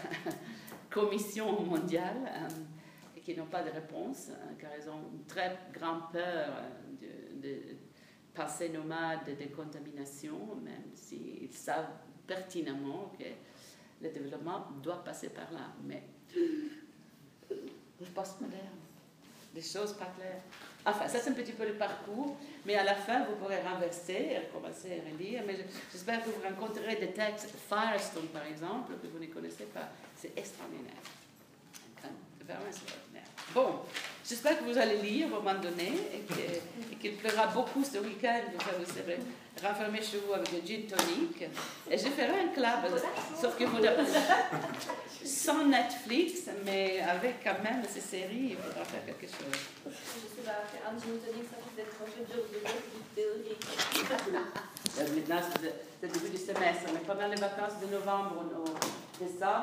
commissions mondiales euh, et qui n'ont pas de réponse, euh, car elles ont une très grande peur de, de passer nomade de décontamination, même s'ils savent pertinemment que le développement doit passer par là. Mais le postmoderne, des choses pas claires. Enfin, ça c'est un petit peu le parcours, mais à la fin vous pourrez renverser et recommencer à relire. Mais j'espère que vous rencontrerez des textes, Firestone par exemple, que vous ne connaissez pas. C'est extraordinaire. Vraiment extraordinaire. Bon, j'espère que vous allez lire à un moment donné et qu'il pleura beaucoup ce week-end. Vous serez renfermé chez vous avec le gin tonic. Et je ferai un club, sauf que vous sans Netflix, mais avec quand même ces séries, il faudra faire quelque chose. De Maintenant, c'est le début du semestre, mais pendant les vacances de novembre ou décembre,